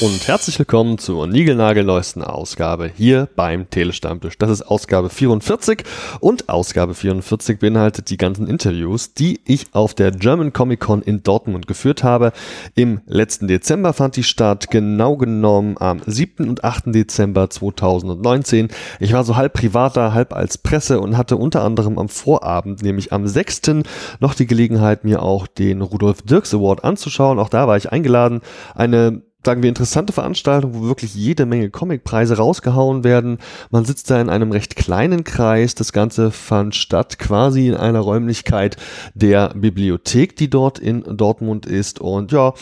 und herzlich willkommen zur niegelnagelneuesten Ausgabe hier beim Telestammtisch. Das ist Ausgabe 44 und Ausgabe 44 beinhaltet die ganzen Interviews, die ich auf der German Comic Con in Dortmund geführt habe. Im letzten Dezember fand die statt, genau genommen am 7. und 8. Dezember 2019. Ich war so halb privater, halb als Presse und hatte unter anderem am Vorabend, nämlich am 6. noch die Gelegenheit, mir auch den Rudolf Dirks Award anzuschauen. Auch da war ich eingeladen. Eine sagen wir, interessante Veranstaltung, wo wirklich jede Menge Comicpreise rausgehauen werden. Man sitzt da in einem recht kleinen Kreis. Das Ganze fand statt quasi in einer Räumlichkeit der Bibliothek, die dort in Dortmund ist. Und ja,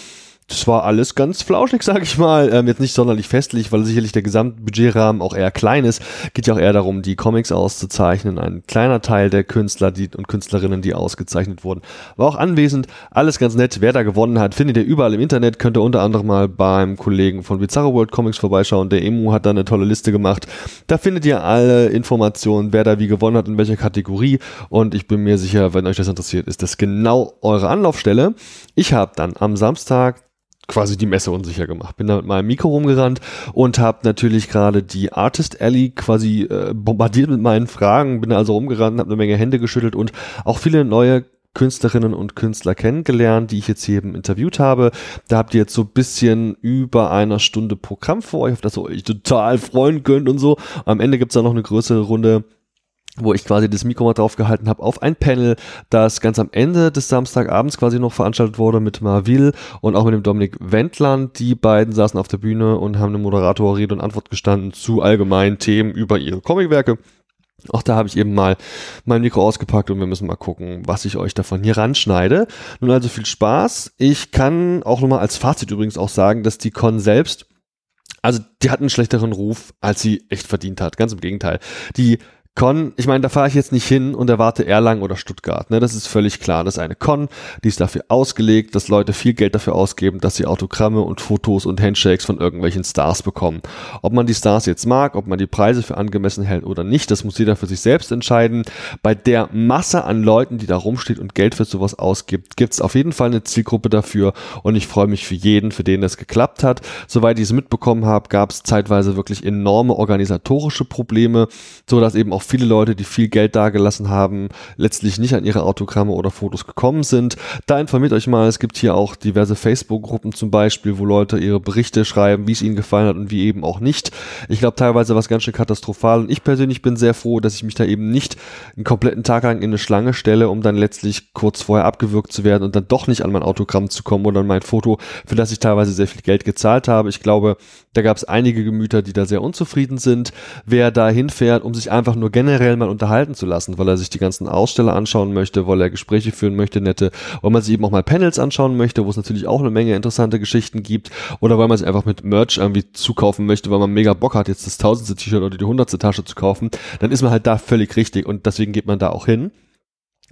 das war alles ganz flauschig, sag ich mal. Ähm, jetzt nicht sonderlich festlich, weil sicherlich der Gesamtbudgetrahmen auch eher klein ist. Geht ja auch eher darum, die Comics auszuzeichnen. Ein kleiner Teil der Künstler die, und Künstlerinnen, die ausgezeichnet wurden, war auch anwesend. Alles ganz nett. Wer da gewonnen hat, findet ihr überall im Internet. Könnt ihr unter anderem mal beim Kollegen von Bizarro World Comics vorbeischauen. Der Emu hat da eine tolle Liste gemacht. Da findet ihr alle Informationen, wer da wie gewonnen hat, in welcher Kategorie. Und ich bin mir sicher, wenn euch das interessiert, ist das genau eure Anlaufstelle. Ich habe dann am Samstag quasi die Messe unsicher gemacht. Bin da mit meinem Mikro rumgerannt und habe natürlich gerade die Artist Alley quasi äh, bombardiert mit meinen Fragen. Bin also rumgerannt, habe eine Menge Hände geschüttelt und auch viele neue Künstlerinnen und Künstler kennengelernt, die ich jetzt hier eben interviewt habe. Da habt ihr jetzt so ein bisschen über einer Stunde Programm für euch, auf das ihr euch total freuen könnt und so. Am Ende gibt's da noch eine größere Runde wo ich quasi das Mikro mal drauf gehalten habe auf ein Panel, das ganz am Ende des Samstagabends quasi noch veranstaltet wurde mit Marville und auch mit dem Dominik Wendland. Die beiden saßen auf der Bühne und haben eine Moderator Rede und Antwort gestanden zu allgemeinen Themen über ihre Comicwerke. Auch da habe ich eben mal mein Mikro ausgepackt und wir müssen mal gucken, was ich euch davon hier ranschneide. Nun also viel Spaß. Ich kann auch nochmal als Fazit übrigens auch sagen, dass die Con selbst also die hat einen schlechteren Ruf, als sie echt verdient hat. Ganz im Gegenteil. Die Con, ich meine, da fahre ich jetzt nicht hin und erwarte Erlangen oder Stuttgart. Ne? Das ist völlig klar. Das ist eine Con, die ist dafür ausgelegt, dass Leute viel Geld dafür ausgeben, dass sie Autogramme und Fotos und Handshakes von irgendwelchen Stars bekommen. Ob man die Stars jetzt mag, ob man die Preise für angemessen hält oder nicht, das muss jeder für sich selbst entscheiden. Bei der Masse an Leuten, die da rumsteht und Geld für sowas ausgibt, gibt es auf jeden Fall eine Zielgruppe dafür und ich freue mich für jeden, für den das geklappt hat. Soweit ich es mitbekommen habe, gab es zeitweise wirklich enorme organisatorische Probleme, so dass eben auch viele Leute, die viel Geld dagelassen haben, letztlich nicht an ihre Autogramme oder Fotos gekommen sind. Da informiert euch mal, es gibt hier auch diverse Facebook-Gruppen zum Beispiel, wo Leute ihre Berichte schreiben, wie es ihnen gefallen hat und wie eben auch nicht. Ich glaube teilweise war es ganz schön katastrophal und ich persönlich bin sehr froh, dass ich mich da eben nicht einen kompletten Tag lang in eine Schlange stelle, um dann letztlich kurz vorher abgewürgt zu werden und dann doch nicht an mein Autogramm zu kommen oder an mein Foto, für das ich teilweise sehr viel Geld gezahlt habe. Ich glaube, da gab es einige Gemüter, die da sehr unzufrieden sind. Wer da hinfährt, um sich einfach nur generell mal unterhalten zu lassen, weil er sich die ganzen Aussteller anschauen möchte, weil er Gespräche führen möchte, nette, weil man sich eben auch mal Panels anschauen möchte, wo es natürlich auch eine Menge interessante Geschichten gibt, oder weil man sich einfach mit Merch irgendwie zukaufen möchte, weil man mega Bock hat, jetzt das tausendste T-Shirt oder die hundertste Tasche zu kaufen, dann ist man halt da völlig richtig und deswegen geht man da auch hin.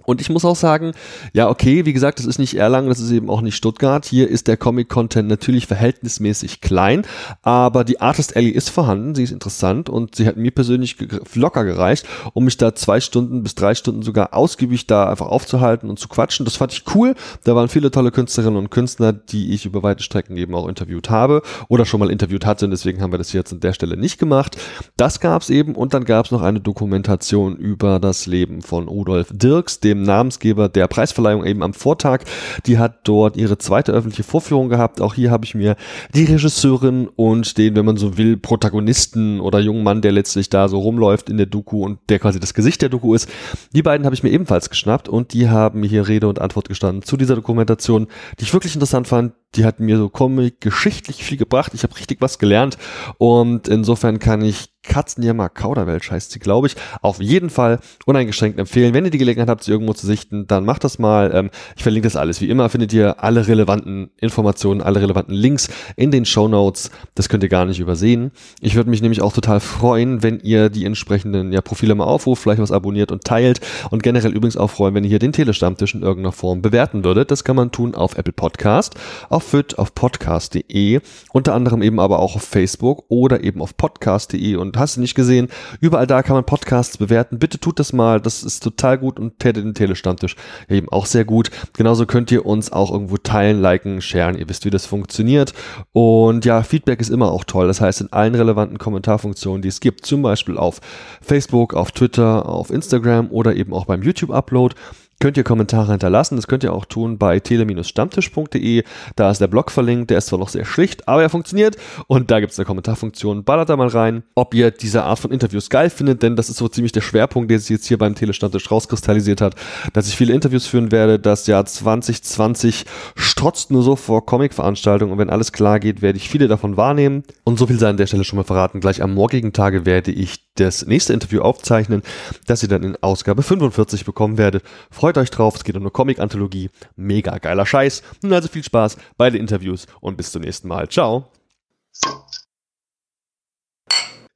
Und ich muss auch sagen, ja, okay, wie gesagt, das ist nicht Erlangen, das ist eben auch nicht Stuttgart. Hier ist der Comic-Content natürlich verhältnismäßig klein, aber die Artist Alley ist vorhanden, sie ist interessant und sie hat mir persönlich locker gereicht, um mich da zwei Stunden bis drei Stunden sogar ausgiebig da einfach aufzuhalten und zu quatschen. Das fand ich cool. Da waren viele tolle Künstlerinnen und Künstler, die ich über weite Strecken eben auch interviewt habe oder schon mal interviewt hatte und deswegen haben wir das jetzt an der Stelle nicht gemacht. Das gab's eben und dann gab's noch eine Dokumentation über das Leben von Rudolf Dirks, dem dem Namensgeber der Preisverleihung eben am Vortag. Die hat dort ihre zweite öffentliche Vorführung gehabt. Auch hier habe ich mir die Regisseurin und den, wenn man so will, Protagonisten oder jungen Mann, der letztlich da so rumläuft in der Doku und der quasi das Gesicht der Doku ist. Die beiden habe ich mir ebenfalls geschnappt und die haben mir hier Rede und Antwort gestanden zu dieser Dokumentation, die ich wirklich interessant fand. Die hat mir so Comic geschichtlich viel gebracht. Ich habe richtig was gelernt und insofern kann ich Katzenjammer Kauderwelsch heißt sie, glaube ich. Auf jeden Fall uneingeschränkt empfehlen. Wenn ihr die Gelegenheit habt, sie irgendwo zu sichten, dann macht das mal. Ähm, ich verlinke das alles. Wie immer findet ihr alle relevanten Informationen, alle relevanten Links in den Show Notes. Das könnt ihr gar nicht übersehen. Ich würde mich nämlich auch total freuen, wenn ihr die entsprechenden ja, Profile mal aufruft, vielleicht was abonniert und teilt und generell übrigens auch freuen, wenn ihr hier den Telestammtisch in irgendeiner Form bewerten würdet. Das kann man tun auf Apple Podcast, auf FIT, auf podcast.de, unter anderem eben aber auch auf Facebook oder eben auf podcast.de und hast du nicht gesehen. Überall da kann man Podcasts bewerten. Bitte tut das mal. Das ist total gut und täte den Telestammtisch eben auch sehr gut. Genauso könnt ihr uns auch irgendwo teilen, liken, sharen. Ihr wisst, wie das funktioniert. Und ja, Feedback ist immer auch toll. Das heißt, in allen relevanten Kommentarfunktionen, die es gibt, zum Beispiel auf Facebook, auf Twitter, auf Instagram oder eben auch beim YouTube-Upload, könnt ihr Kommentare hinterlassen. Das könnt ihr auch tun bei tele-stammtisch.de. Da ist der Blog verlinkt. Der ist zwar noch sehr schlicht, aber er funktioniert. Und da gibt es eine Kommentarfunktion. Ballert da mal rein, ob ihr diese Art von Interviews geil findet, denn das ist so ziemlich der Schwerpunkt, der sich jetzt hier beim Telestammtisch rauskristallisiert hat, dass ich viele Interviews führen werde. Das Jahr 2020 strotzt nur so vor Comic-Veranstaltungen und wenn alles klar geht, werde ich viele davon wahrnehmen. Und so viel sei an der Stelle schon mal verraten. Gleich am morgigen Tage werde ich das nächste Interview aufzeichnen, das ihr dann in Ausgabe 45 bekommen werdet. Freut euch drauf, es geht um eine Comic-Anthologie. Mega geiler Scheiß. Nun also viel Spaß bei den Interviews und bis zum nächsten Mal. Ciao.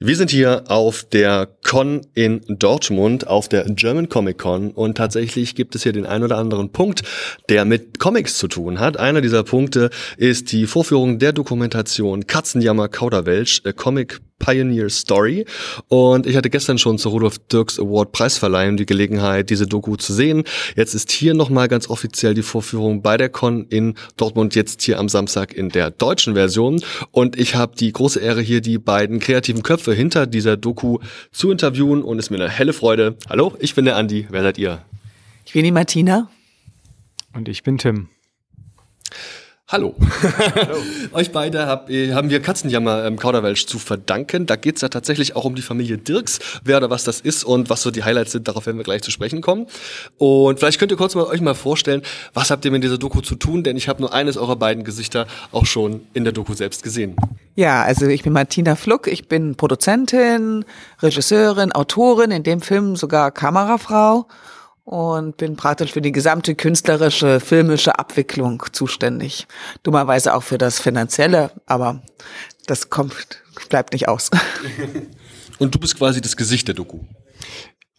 Wir sind hier auf der Con in Dortmund, auf der German Comic Con und tatsächlich gibt es hier den ein oder anderen Punkt, der mit Comics zu tun hat. Einer dieser Punkte ist die Vorführung der Dokumentation Katzenjammer Kauderwelsch, Comic Pioneer Story. Und ich hatte gestern schon zur Rudolf Dirks Award Preisverleihung die Gelegenheit, diese Doku zu sehen. Jetzt ist hier nochmal ganz offiziell die Vorführung bei der Con in Dortmund, jetzt hier am Samstag in der deutschen Version. Und ich habe die große Ehre, hier die beiden kreativen Köpfe hinter dieser Doku zu interviewen und es ist mir eine helle Freude. Hallo, ich bin der Andi. Wer seid ihr? Ich bin die Martina. Und ich bin Tim. Hallo. Hallo. Euch beide hab, äh, haben wir Katzenjammer ähm, Kauderwelsch zu verdanken. Da geht's ja tatsächlich auch um die Familie Dirks, wer oder was das ist und was so die Highlights sind. Darauf werden wir gleich zu sprechen kommen. Und vielleicht könnt ihr kurz mal euch mal vorstellen, was habt ihr mit dieser Doku zu tun? Denn ich habe nur eines eurer beiden Gesichter auch schon in der Doku selbst gesehen. Ja, also ich bin Martina Fluck. Ich bin Produzentin, Regisseurin, Autorin, in dem Film sogar Kamerafrau und bin praktisch für die gesamte künstlerische, filmische Abwicklung zuständig. Dummerweise auch für das Finanzielle, aber das kommt, bleibt nicht aus. Und du bist quasi das Gesicht der Doku.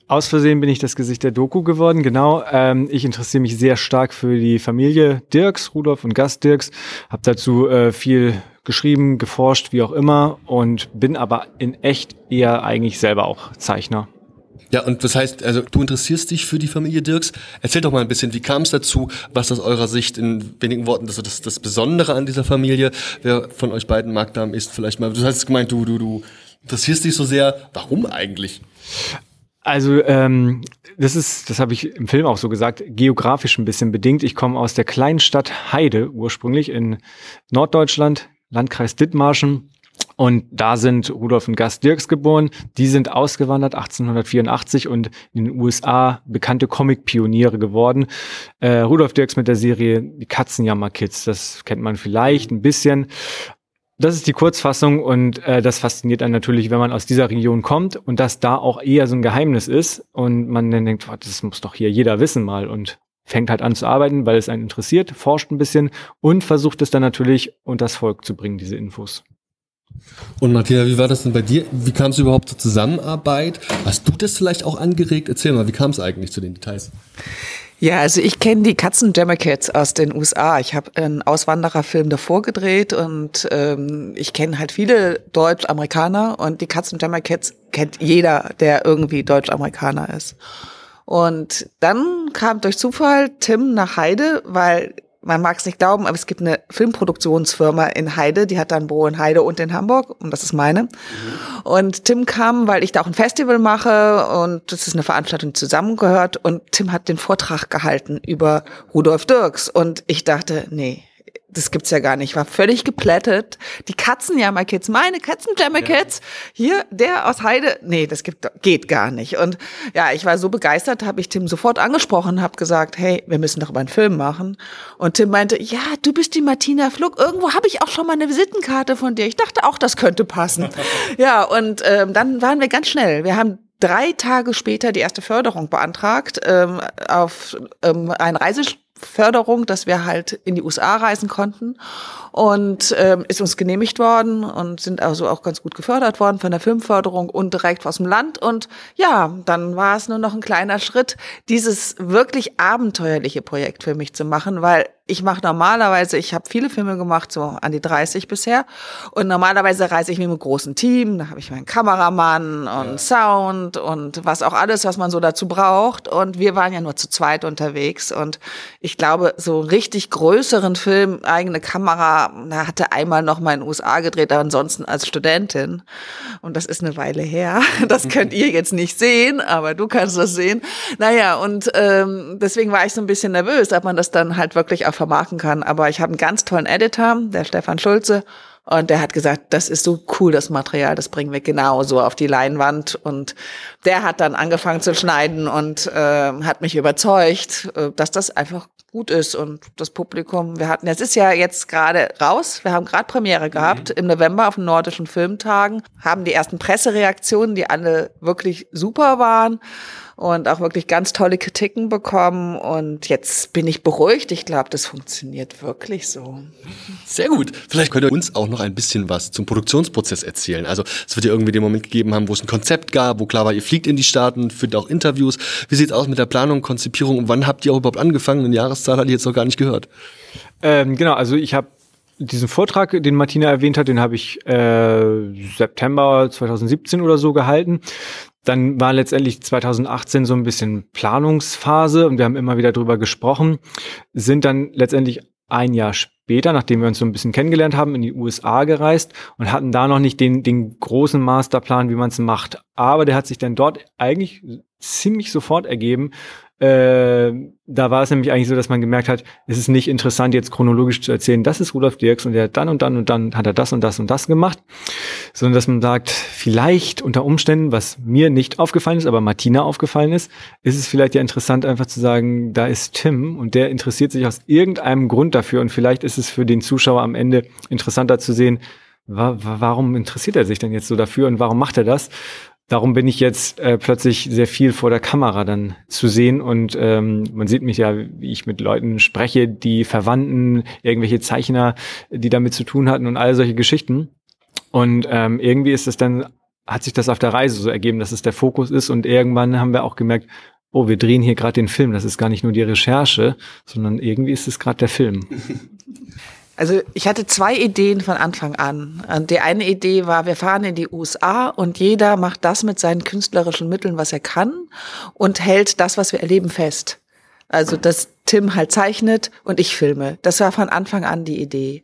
Aus Versehen bin ich das Gesicht der Doku geworden, genau. Ähm, ich interessiere mich sehr stark für die Familie Dirks, Rudolf und Gast Dirks, habe dazu äh, viel geschrieben, geforscht, wie auch immer und bin aber in echt eher eigentlich selber auch Zeichner. Ja, und das heißt, also du interessierst dich für die Familie Dirks. Erzähl doch mal ein bisschen, wie kam es dazu, was aus eurer Sicht in wenigen Worten das, das, das Besondere an dieser Familie, wer von euch beiden Magdam ist, vielleicht mal, du hast gemeint, du, du, du interessierst dich so sehr, warum eigentlich? Also ähm, das ist, das habe ich im Film auch so gesagt, geografisch ein bisschen bedingt. Ich komme aus der kleinen Stadt Heide ursprünglich in Norddeutschland, Landkreis Dithmarschen. Und da sind Rudolf und Gast Dirks geboren. Die sind ausgewandert 1884 und in den USA bekannte Comic-Pioniere geworden. Äh, Rudolf Dirks mit der Serie Die Katzenjammer Kids, das kennt man vielleicht ein bisschen. Das ist die Kurzfassung und äh, das fasziniert einen natürlich, wenn man aus dieser Region kommt und das da auch eher so ein Geheimnis ist und man dann denkt, das muss doch hier jeder wissen mal und fängt halt an zu arbeiten, weil es einen interessiert, forscht ein bisschen und versucht es dann natürlich unters Volk zu bringen, diese Infos. Und Martina, wie war das denn bei dir? Wie kam es überhaupt zur Zusammenarbeit? Hast du das vielleicht auch angeregt? Erzähl mal, wie kam es eigentlich zu den Details? Ja, also ich kenne die Katzen Cats aus den USA. Ich habe einen Auswandererfilm davor gedreht und ähm, ich kenne halt viele Deutsch-Amerikaner und die Katzen Cats kennt jeder, der irgendwie Deutsch-Amerikaner ist. Und dann kam durch Zufall Tim nach Heide, weil man mag es nicht glauben, aber es gibt eine Filmproduktionsfirma in Heide, die hat dann Büro in Heide und in Hamburg und das ist meine. Mhm. Und Tim kam, weil ich da auch ein Festival mache und das ist eine Veranstaltung, die zusammengehört und Tim hat den Vortrag gehalten über Rudolf Dirks und ich dachte, nee, das gibt's ja gar nicht. Ich war völlig geplättet. Die Katzenjammer-Kids, meine Katzenjammer-Kids, hier, der aus Heide, nee, das gibt, geht gar nicht. Und ja, ich war so begeistert, habe ich Tim sofort angesprochen, habe gesagt, hey, wir müssen doch mal einen Film machen. Und Tim meinte, ja, du bist die Martina Fluck. Irgendwo habe ich auch schon mal eine Visitenkarte von dir. Ich dachte auch, das könnte passen. ja, und ähm, dann waren wir ganz schnell. Wir haben drei Tage später die erste Förderung beantragt ähm, auf ähm, ein Reisespiel Förderung, dass wir halt in die USA reisen konnten und ähm, ist uns genehmigt worden und sind also auch ganz gut gefördert worden von der Filmförderung und direkt aus dem Land. Und ja, dann war es nur noch ein kleiner Schritt, dieses wirklich abenteuerliche Projekt für mich zu machen, weil ich mache normalerweise, ich habe viele Filme gemacht, so an die 30 bisher. Und normalerweise reise ich mit einem großen Team. Da habe ich meinen Kameramann und ja. Sound und was auch alles, was man so dazu braucht. Und wir waren ja nur zu zweit unterwegs. Und ich glaube, so richtig größeren Film, eigene Kamera, da hatte einmal noch mal in den USA gedreht, ansonsten als Studentin. Und das ist eine Weile her. Das könnt ihr jetzt nicht sehen, aber du kannst das sehen. Naja, und ähm, deswegen war ich so ein bisschen nervös, ob man das dann halt wirklich auch vermarkten kann. Aber ich habe einen ganz tollen Editor, der Stefan Schulze, und der hat gesagt, das ist so cool, das Material, das bringen wir genauso auf die Leinwand. Und der hat dann angefangen zu schneiden und äh, hat mich überzeugt, äh, dass das einfach gut ist. Und das Publikum, wir hatten, es ist ja jetzt gerade raus, wir haben gerade Premiere gehabt mhm. im November auf den Nordischen Filmtagen, haben die ersten Pressereaktionen, die alle wirklich super waren und auch wirklich ganz tolle Kritiken bekommen. Und jetzt bin ich beruhigt. Ich glaube, das funktioniert wirklich so. Sehr gut. Vielleicht könnt ihr uns auch noch ein bisschen was zum Produktionsprozess erzählen. Also es wird ja irgendwie den Moment gegeben haben, wo es ein Konzept gab, wo klar war, ihr fliegt in die Staaten, führt auch Interviews. Wie sieht's aus mit der Planung, Konzipierung und wann habt ihr auch überhaupt angefangen? Eine Jahreszahl hatte ich jetzt noch gar nicht gehört. Ähm, genau, also ich habe diesen Vortrag, den Martina erwähnt hat, den habe ich äh, September 2017 oder so gehalten. Dann war letztendlich 2018 so ein bisschen Planungsphase und wir haben immer wieder drüber gesprochen, sind dann letztendlich ein Jahr später, nachdem wir uns so ein bisschen kennengelernt haben, in die USA gereist und hatten da noch nicht den, den großen Masterplan, wie man es macht. Aber der hat sich dann dort eigentlich ziemlich sofort ergeben, äh, da war es nämlich eigentlich so, dass man gemerkt hat, es ist nicht interessant, jetzt chronologisch zu erzählen, das ist Rudolf Dirks und der hat dann und dann und dann hat er das und das und das gemacht, sondern dass man sagt, vielleicht unter Umständen, was mir nicht aufgefallen ist, aber Martina aufgefallen ist, ist es vielleicht ja interessant, einfach zu sagen, da ist Tim und der interessiert sich aus irgendeinem Grund dafür und vielleicht ist es für den Zuschauer am Ende interessanter zu sehen, warum interessiert er sich denn jetzt so dafür und warum macht er das? Darum bin ich jetzt äh, plötzlich sehr viel vor der Kamera dann zu sehen und ähm, man sieht mich ja, wie ich mit Leuten spreche, die Verwandten, irgendwelche Zeichner, die damit zu tun hatten und all solche Geschichten. Und ähm, irgendwie ist es dann, hat sich das auf der Reise so ergeben, dass es der Fokus ist und irgendwann haben wir auch gemerkt, oh, wir drehen hier gerade den Film, das ist gar nicht nur die Recherche, sondern irgendwie ist es gerade der Film. Also ich hatte zwei Ideen von Anfang an. Die eine Idee war, wir fahren in die USA und jeder macht das mit seinen künstlerischen Mitteln, was er kann und hält das, was wir erleben, fest. Also dass Tim halt zeichnet und ich filme. Das war von Anfang an die Idee.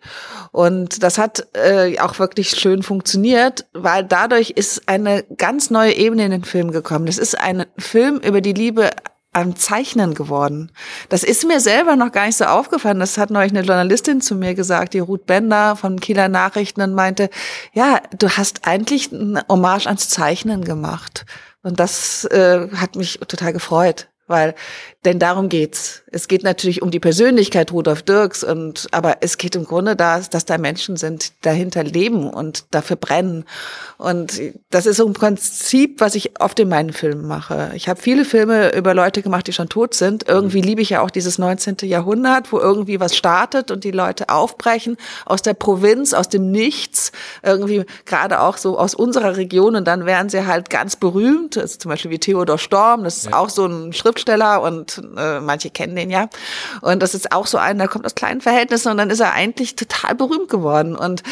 Und das hat äh, auch wirklich schön funktioniert, weil dadurch ist eine ganz neue Ebene in den Film gekommen. Das ist ein Film über die Liebe am Zeichnen geworden. Das ist mir selber noch gar nicht so aufgefallen. Das hat neulich eine Journalistin zu mir gesagt, die Ruth Bender von Kieler Nachrichten und meinte, ja, du hast eigentlich eine Hommage ans Zeichnen gemacht. Und das äh, hat mich total gefreut, weil denn darum geht's. Es geht natürlich um die Persönlichkeit Rudolf Dirks und, aber es geht im Grunde da, dass da Menschen sind, dahinter leben und dafür brennen. Und das ist so ein Prinzip, was ich oft in meinen Filmen mache. Ich habe viele Filme über Leute gemacht, die schon tot sind. Irgendwie liebe ich ja auch dieses 19. Jahrhundert, wo irgendwie was startet und die Leute aufbrechen aus der Provinz, aus dem Nichts, irgendwie gerade auch so aus unserer Region und dann werden sie halt ganz berühmt. Also zum Beispiel wie Theodor Storm, das ist ja. auch so ein Schriftsteller und äh, manche kennen den ja. Und das ist auch so ein, der kommt aus kleinen Verhältnissen und dann ist er eigentlich total berühmt geworden. Und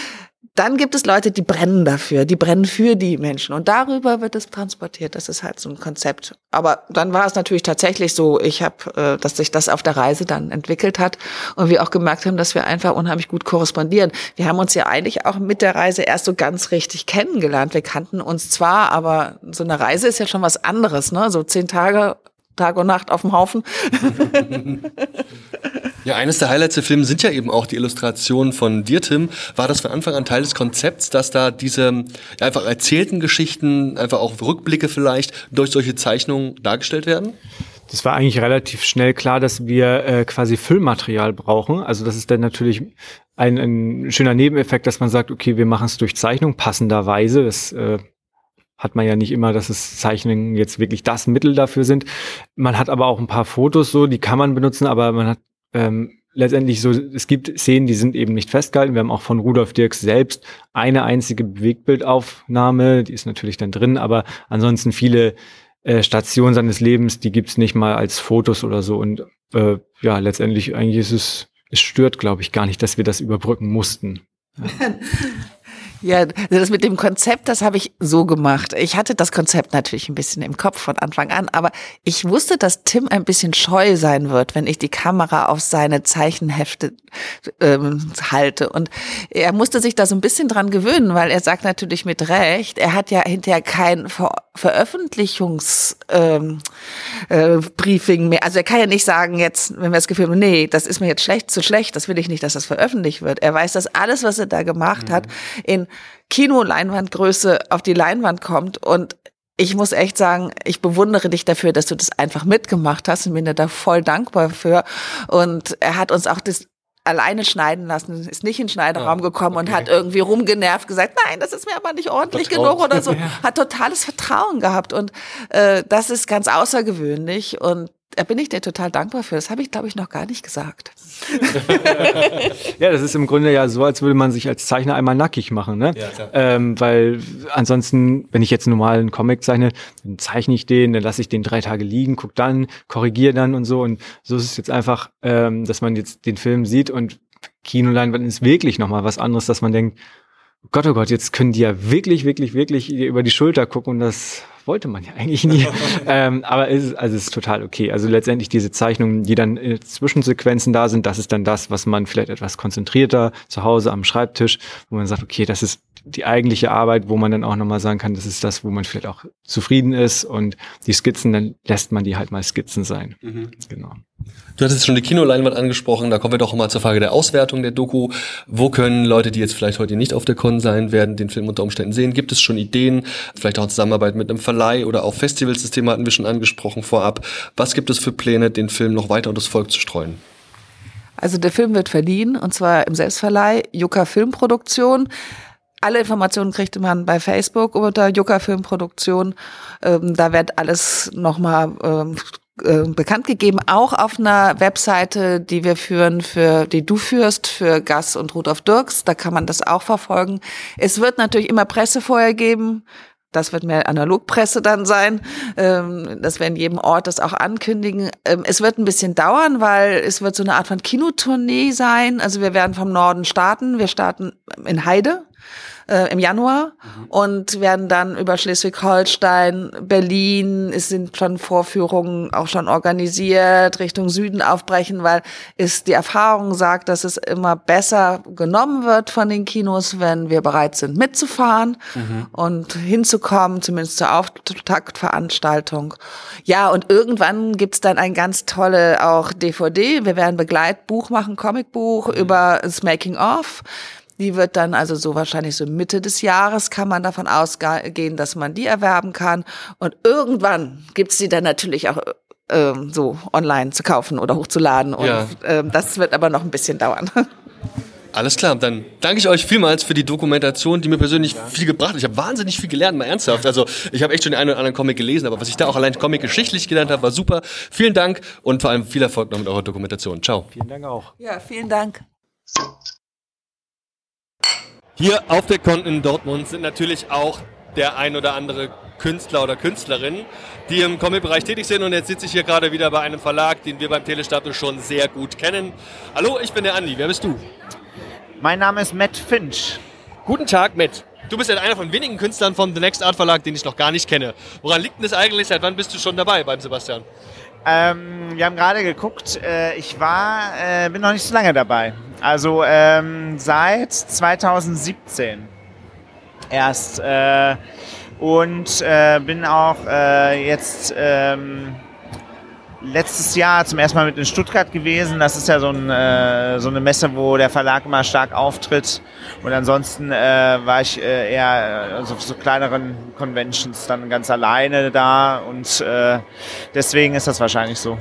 dann gibt es Leute, die brennen dafür, die brennen für die Menschen und darüber wird es transportiert. Das ist halt so ein Konzept. Aber dann war es natürlich tatsächlich so, ich habe, äh, dass sich das auf der Reise dann entwickelt hat und wir auch gemerkt haben, dass wir einfach unheimlich gut korrespondieren. Wir haben uns ja eigentlich auch mit der Reise erst so ganz richtig kennengelernt. Wir kannten uns zwar, aber so eine Reise ist ja schon was anderes, ne? So zehn Tage Tag und Nacht auf dem Haufen. Ja, eines der Highlights der Filme sind ja eben auch die Illustrationen von dir, Tim. War das von Anfang an Teil des Konzepts, dass da diese ja, einfach erzählten Geschichten, einfach auch Rückblicke vielleicht durch solche Zeichnungen dargestellt werden? Das war eigentlich relativ schnell klar, dass wir äh, quasi Füllmaterial brauchen. Also das ist dann natürlich ein, ein schöner Nebeneffekt, dass man sagt, okay, wir machen es durch Zeichnung passenderweise. Das äh, hat man ja nicht immer, dass es Zeichnen jetzt wirklich das Mittel dafür sind. Man hat aber auch ein paar Fotos so, die kann man benutzen, aber man hat ähm, letztendlich so, es gibt Szenen, die sind eben nicht festgehalten. Wir haben auch von Rudolf Dirks selbst eine einzige Bewegtbildaufnahme, die ist natürlich dann drin, aber ansonsten viele äh, Stationen seines Lebens, die gibt's nicht mal als Fotos oder so. Und äh, ja, letztendlich eigentlich ist es es stört, glaube ich, gar nicht, dass wir das überbrücken mussten. Ja. Ja, das mit dem Konzept, das habe ich so gemacht. Ich hatte das Konzept natürlich ein bisschen im Kopf von Anfang an, aber ich wusste, dass Tim ein bisschen scheu sein wird, wenn ich die Kamera auf seine Zeichenhefte ähm, halte. Und er musste sich da so ein bisschen dran gewöhnen, weil er sagt natürlich mit Recht, er hat ja hinterher kein Ver Veröffentlichungsbriefing ähm, äh, mehr. Also er kann ja nicht sagen, jetzt, wenn wir das Gefühl haben, nee, das ist mir jetzt schlecht, zu schlecht, das will ich nicht, dass das veröffentlicht wird. Er weiß, dass alles, was er da gemacht mhm. hat, in Kinoleinwandgröße auf die Leinwand kommt und ich muss echt sagen, ich bewundere dich dafür, dass du das einfach mitgemacht hast und bin dir da voll dankbar für. Und er hat uns auch das alleine schneiden lassen, ist nicht in den Schneiderraum gekommen okay. und hat irgendwie rumgenervt, gesagt, nein, das ist mir aber nicht ordentlich Vertraut. genug oder so. Hat totales Vertrauen gehabt und äh, das ist ganz außergewöhnlich und da bin ich dir total dankbar für. Das habe ich, glaube ich, noch gar nicht gesagt. ja, das ist im Grunde ja so, als würde man sich als Zeichner einmal nackig machen, ne? Ja, ähm, weil ansonsten, wenn ich jetzt einen normalen Comic zeichne, dann zeichne ich den, dann lasse ich den drei Tage liegen, guck dann, korrigiere dann und so. Und so ist es jetzt einfach, ähm, dass man jetzt den Film sieht und Kinoleinwand ist wirklich nochmal was anderes, dass man denkt, Gott, oh Gott, jetzt können die ja wirklich, wirklich, wirklich über die Schulter gucken und das wollte man ja eigentlich nie. ähm, aber es ist, also es ist total okay. Also letztendlich diese Zeichnungen, die dann in Zwischensequenzen da sind, das ist dann das, was man vielleicht etwas konzentrierter zu Hause am Schreibtisch, wo man sagt, okay, das ist die eigentliche Arbeit, wo man dann auch nochmal sagen kann, das ist das, wo man vielleicht auch zufrieden ist und die Skizzen, dann lässt man die halt mal Skizzen sein. Mhm. Genau. Du hattest schon die Kinoleinwand angesprochen, da kommen wir doch mal zur Frage der Auswertung der Doku. Wo können Leute, die jetzt vielleicht heute nicht auf der Con sein werden, den Film unter Umständen sehen? Gibt es schon Ideen, vielleicht auch in Zusammenarbeit mit einem Verleih oder auch Festivals, das Thema hatten wir schon angesprochen vorab. Was gibt es für Pläne, den Film noch weiter unter das Volk zu streuen? Also der Film wird verliehen und zwar im Selbstverleih Juka Filmproduktion. Alle Informationen kriegt man bei Facebook unter Juka Filmproduktion. Ähm, da wird alles nochmal ähm, äh, bekannt gegeben, auch auf einer Webseite, die wir führen, für die du führst, für Gas und Rudolf Dirks. Da kann man das auch verfolgen. Es wird natürlich immer Presse vorher geben. Das wird mehr Analogpresse dann sein, ähm, dass wir in jedem Ort das auch ankündigen. Ähm, es wird ein bisschen dauern, weil es wird so eine Art von Kinotournee sein. Also wir werden vom Norden starten. Wir starten in Heide äh, im Januar mhm. und werden dann über Schleswig-Holstein, Berlin, es sind schon Vorführungen auch schon organisiert, Richtung Süden aufbrechen, weil es die Erfahrung sagt, dass es immer besser genommen wird von den Kinos, wenn wir bereit sind mitzufahren mhm. und hinzukommen, zumindest zur Auftaktveranstaltung. Ja, und irgendwann gibt's dann ein ganz tolle auch DVD. Wir werden Begleitbuch machen, Comicbuch mhm. über das Making of. Die wird dann also so wahrscheinlich so Mitte des Jahres kann man davon ausgehen, dass man die erwerben kann. Und irgendwann gibt's die dann natürlich auch ähm, so online zu kaufen oder hochzuladen. Und ja. ähm, das wird aber noch ein bisschen dauern. Alles klar, dann danke ich euch vielmals für die Dokumentation, die mir persönlich ja. viel gebracht hat. Ich habe wahnsinnig viel gelernt, mal ernsthaft. Also ich habe echt schon den einen oder anderen Comic gelesen, aber was ich da auch allein Comic geschichtlich gelernt habe, war super. Vielen Dank und vor allem viel Erfolg noch mit eurer Dokumentation. Ciao. Vielen Dank auch. Ja, vielen Dank. Hier auf der Con in Dortmund sind natürlich auch der ein oder andere Künstler oder Künstlerin, die im Comic-Bereich tätig sind. Und jetzt sitze ich hier gerade wieder bei einem Verlag, den wir beim Telestapel schon sehr gut kennen. Hallo, ich bin der Andi. Wer bist du? Mein Name ist Matt Finch. Guten Tag, Matt. Du bist ja einer von wenigen Künstlern vom The Next Art Verlag, den ich noch gar nicht kenne. Woran liegt denn das eigentlich? Seit wann bist du schon dabei beim Sebastian? Ähm, wir haben gerade geguckt, äh, ich war, äh, bin noch nicht so lange dabei. Also ähm, seit 2017 erst. Äh, und äh, bin auch äh, jetzt ähm, letztes Jahr zum ersten Mal mit in Stuttgart gewesen. Das ist ja so, ein, äh, so eine Messe, wo der Verlag immer stark auftritt. Und ansonsten äh, war ich äh, eher also so kleineren Conventions dann ganz alleine da und äh, deswegen ist das wahrscheinlich so.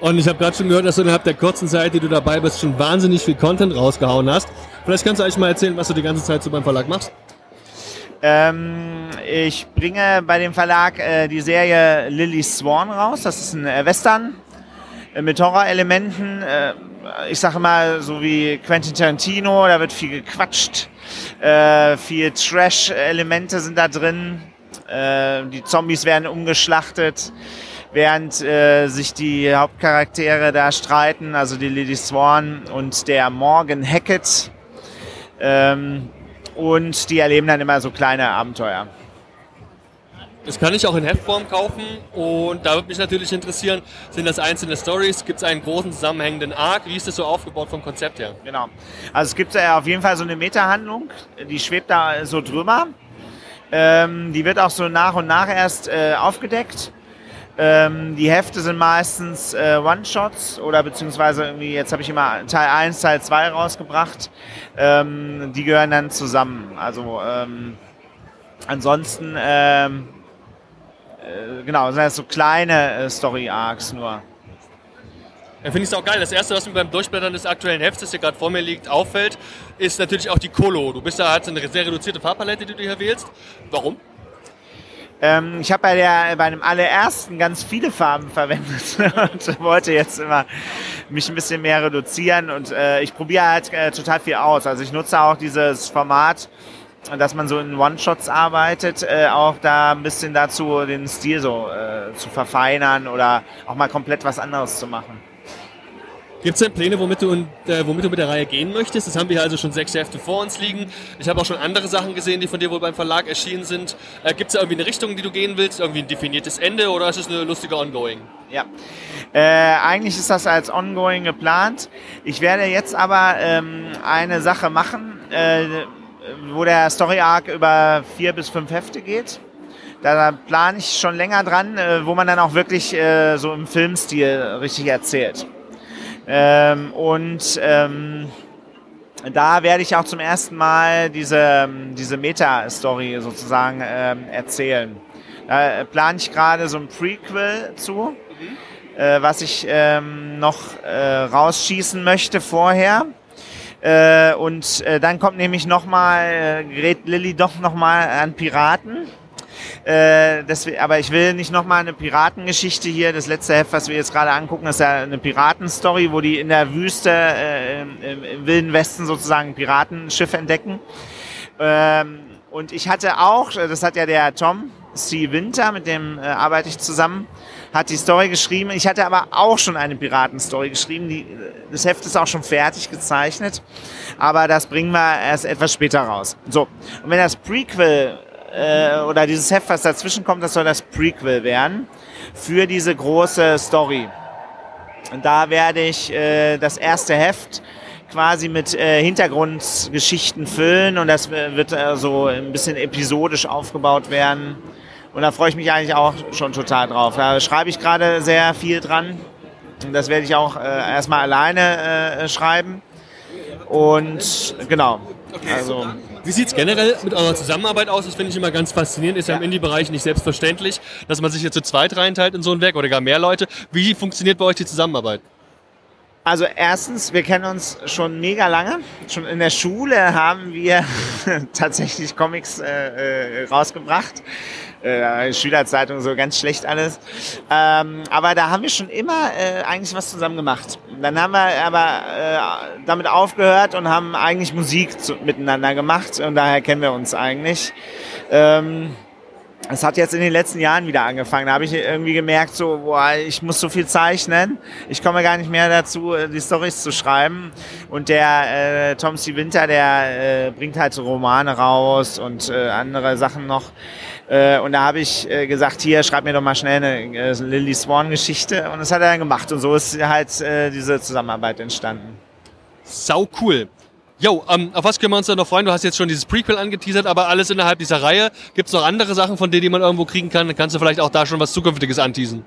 Und ich habe gerade schon gehört, dass du innerhalb der kurzen Zeit, die du dabei bist, schon wahnsinnig viel Content rausgehauen hast. Vielleicht kannst du euch mal erzählen, was du die ganze Zeit so beim Verlag machst. Ähm, ich bringe bei dem Verlag äh, die Serie Lily Swan raus. Das ist ein äh, Western äh, mit Horrorelementen. Äh, ich sage mal, so wie Quentin Tarantino, da wird viel gequatscht. Viel Trash-Elemente sind da drin. Die Zombies werden umgeschlachtet. während äh, sich die Hauptcharaktere da streiten, also die Lily Swan und der Morgan Hackett. Ähm, und die erleben dann immer so kleine Abenteuer. Das kann ich auch in Heftform kaufen und da würde mich natürlich interessieren, sind das einzelne Stories, gibt es einen großen zusammenhängenden Arc, wie ist das so aufgebaut vom Konzept her? Genau. Also es gibt äh, auf jeden Fall so eine Meta-Handlung, die schwebt da so drüber. Ähm, die wird auch so nach und nach erst äh, aufgedeckt. Ähm, die Hefte sind meistens äh, One-Shots oder beziehungsweise irgendwie, jetzt habe ich immer Teil 1, Teil 2 rausgebracht. Ähm, die gehören dann zusammen. Also ähm, ansonsten ähm, äh, genau, sind das so kleine äh, Story-Arcs nur. Ja, finde ich es auch geil. Das erste, was mir beim Durchblättern des aktuellen Hefts, das hier gerade vor mir liegt, auffällt, ist natürlich auch die Kolo. Du bist da halt eine sehr reduzierte Farbpalette, die du hier wählst. Warum? Ähm, ich habe bei, der, bei dem allerersten ganz viele Farben verwendet und wollte jetzt immer mich ein bisschen mehr reduzieren und äh, ich probiere halt äh, total viel aus. Also ich nutze auch dieses Format dass man so in One-Shots arbeitet, äh, auch da ein bisschen dazu den Stil so äh, zu verfeinern oder auch mal komplett was anderes zu machen. Gibt es denn Pläne, womit du, und, äh, womit du mit der Reihe gehen möchtest? Das haben wir also schon sechs Hefte vor uns liegen. Ich habe auch schon andere Sachen gesehen, die von dir wohl beim Verlag erschienen sind. Äh, Gibt es da irgendwie eine Richtung, die du gehen willst? Irgendwie ein definiertes Ende oder ist es eine lustige Ongoing? Ja, äh, eigentlich ist das als Ongoing geplant. Ich werde jetzt aber ähm, eine Sache machen äh, wo der Story Arc über vier bis fünf Hefte geht. Da plane ich schon länger dran, äh, wo man dann auch wirklich äh, so im Filmstil richtig erzählt. Ähm, und ähm, da werde ich auch zum ersten Mal diese, diese Meta-Story sozusagen ähm, erzählen. Da plane ich gerade so ein Prequel zu, äh, was ich ähm, noch äh, rausschießen möchte vorher. Äh, und äh, dann kommt nämlich nochmal, äh, gerät Lilly doch nochmal an Piraten. Äh, das, aber ich will nicht nochmal eine Piratengeschichte hier. Das letzte Heft, was wir jetzt gerade angucken, ist ja eine Piratenstory, wo die in der Wüste äh, im, im, Wilden Westen sozusagen ein Piratenschiff entdecken. Ähm, und ich hatte auch, das hat ja der Tom C. Winter, mit dem äh, arbeite ich zusammen, hat die Story geschrieben. Ich hatte aber auch schon eine Piratenstory geschrieben. Die, das Heft ist auch schon fertig gezeichnet, aber das bringen wir erst etwas später raus. So, und wenn das Prequel äh, oder dieses Heft, was dazwischen kommt, das soll das Prequel werden für diese große Story. Und da werde ich äh, das erste Heft quasi mit äh, Hintergrundgeschichten füllen und das wird äh, so ein bisschen episodisch aufgebaut werden. Und da freue ich mich eigentlich auch schon total drauf. Da schreibe ich gerade sehr viel dran. Und das werde ich auch äh, erstmal alleine äh, schreiben. Und genau. Also, wie sieht es generell mit eurer Zusammenarbeit aus? Das finde ich immer ganz faszinierend. Ist ja, ja im Indie-Bereich nicht selbstverständlich, dass man sich jetzt zu zweit reinteilt in so ein Werk oder gar mehr Leute. Wie funktioniert bei euch die Zusammenarbeit? Also erstens, wir kennen uns schon mega lange. Schon in der Schule haben wir tatsächlich Comics äh, äh, rausgebracht äh, Schülerzeitung so ganz schlecht alles. Ähm, aber da haben wir schon immer äh, eigentlich was zusammen gemacht. Dann haben wir aber äh, damit aufgehört und haben eigentlich Musik zu, miteinander gemacht und daher kennen wir uns eigentlich. Ähm, es hat jetzt in den letzten Jahren wieder angefangen. Da habe ich irgendwie gemerkt, so, boah, ich muss so viel zeichnen. Ich komme gar nicht mehr dazu, äh, die Stories zu schreiben. Und der äh, Tom C. Winter, der äh, bringt halt so Romane raus und äh, andere Sachen noch. Äh, und da habe ich äh, gesagt, hier, schreib mir doch mal schnell eine äh, Lily Swan-Geschichte. Und das hat er dann gemacht. Und so ist halt äh, diese Zusammenarbeit entstanden. Sau cool. Jo, ähm, auf was können wir uns da noch freuen? Du hast jetzt schon dieses Prequel angeteasert, aber alles innerhalb dieser Reihe. Gibt es noch andere Sachen, von denen die man irgendwo kriegen kann? Dann kannst du vielleicht auch da schon was Zukünftiges anteasen.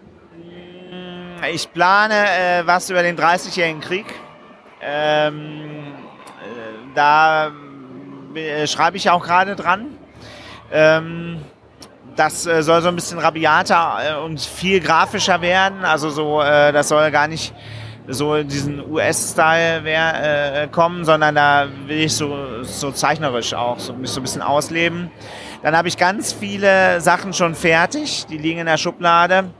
Ich plane äh, was über den 30-jährigen Krieg. Ähm, äh, da äh, schreibe ich auch gerade dran. Ähm, das äh, soll so ein bisschen rabiater äh, und viel grafischer werden. Also so, äh, das soll gar nicht so in diesen US-Style äh, kommen, sondern da will ich so, so zeichnerisch auch so, mich so ein bisschen ausleben. Dann habe ich ganz viele Sachen schon fertig, die liegen in der Schublade.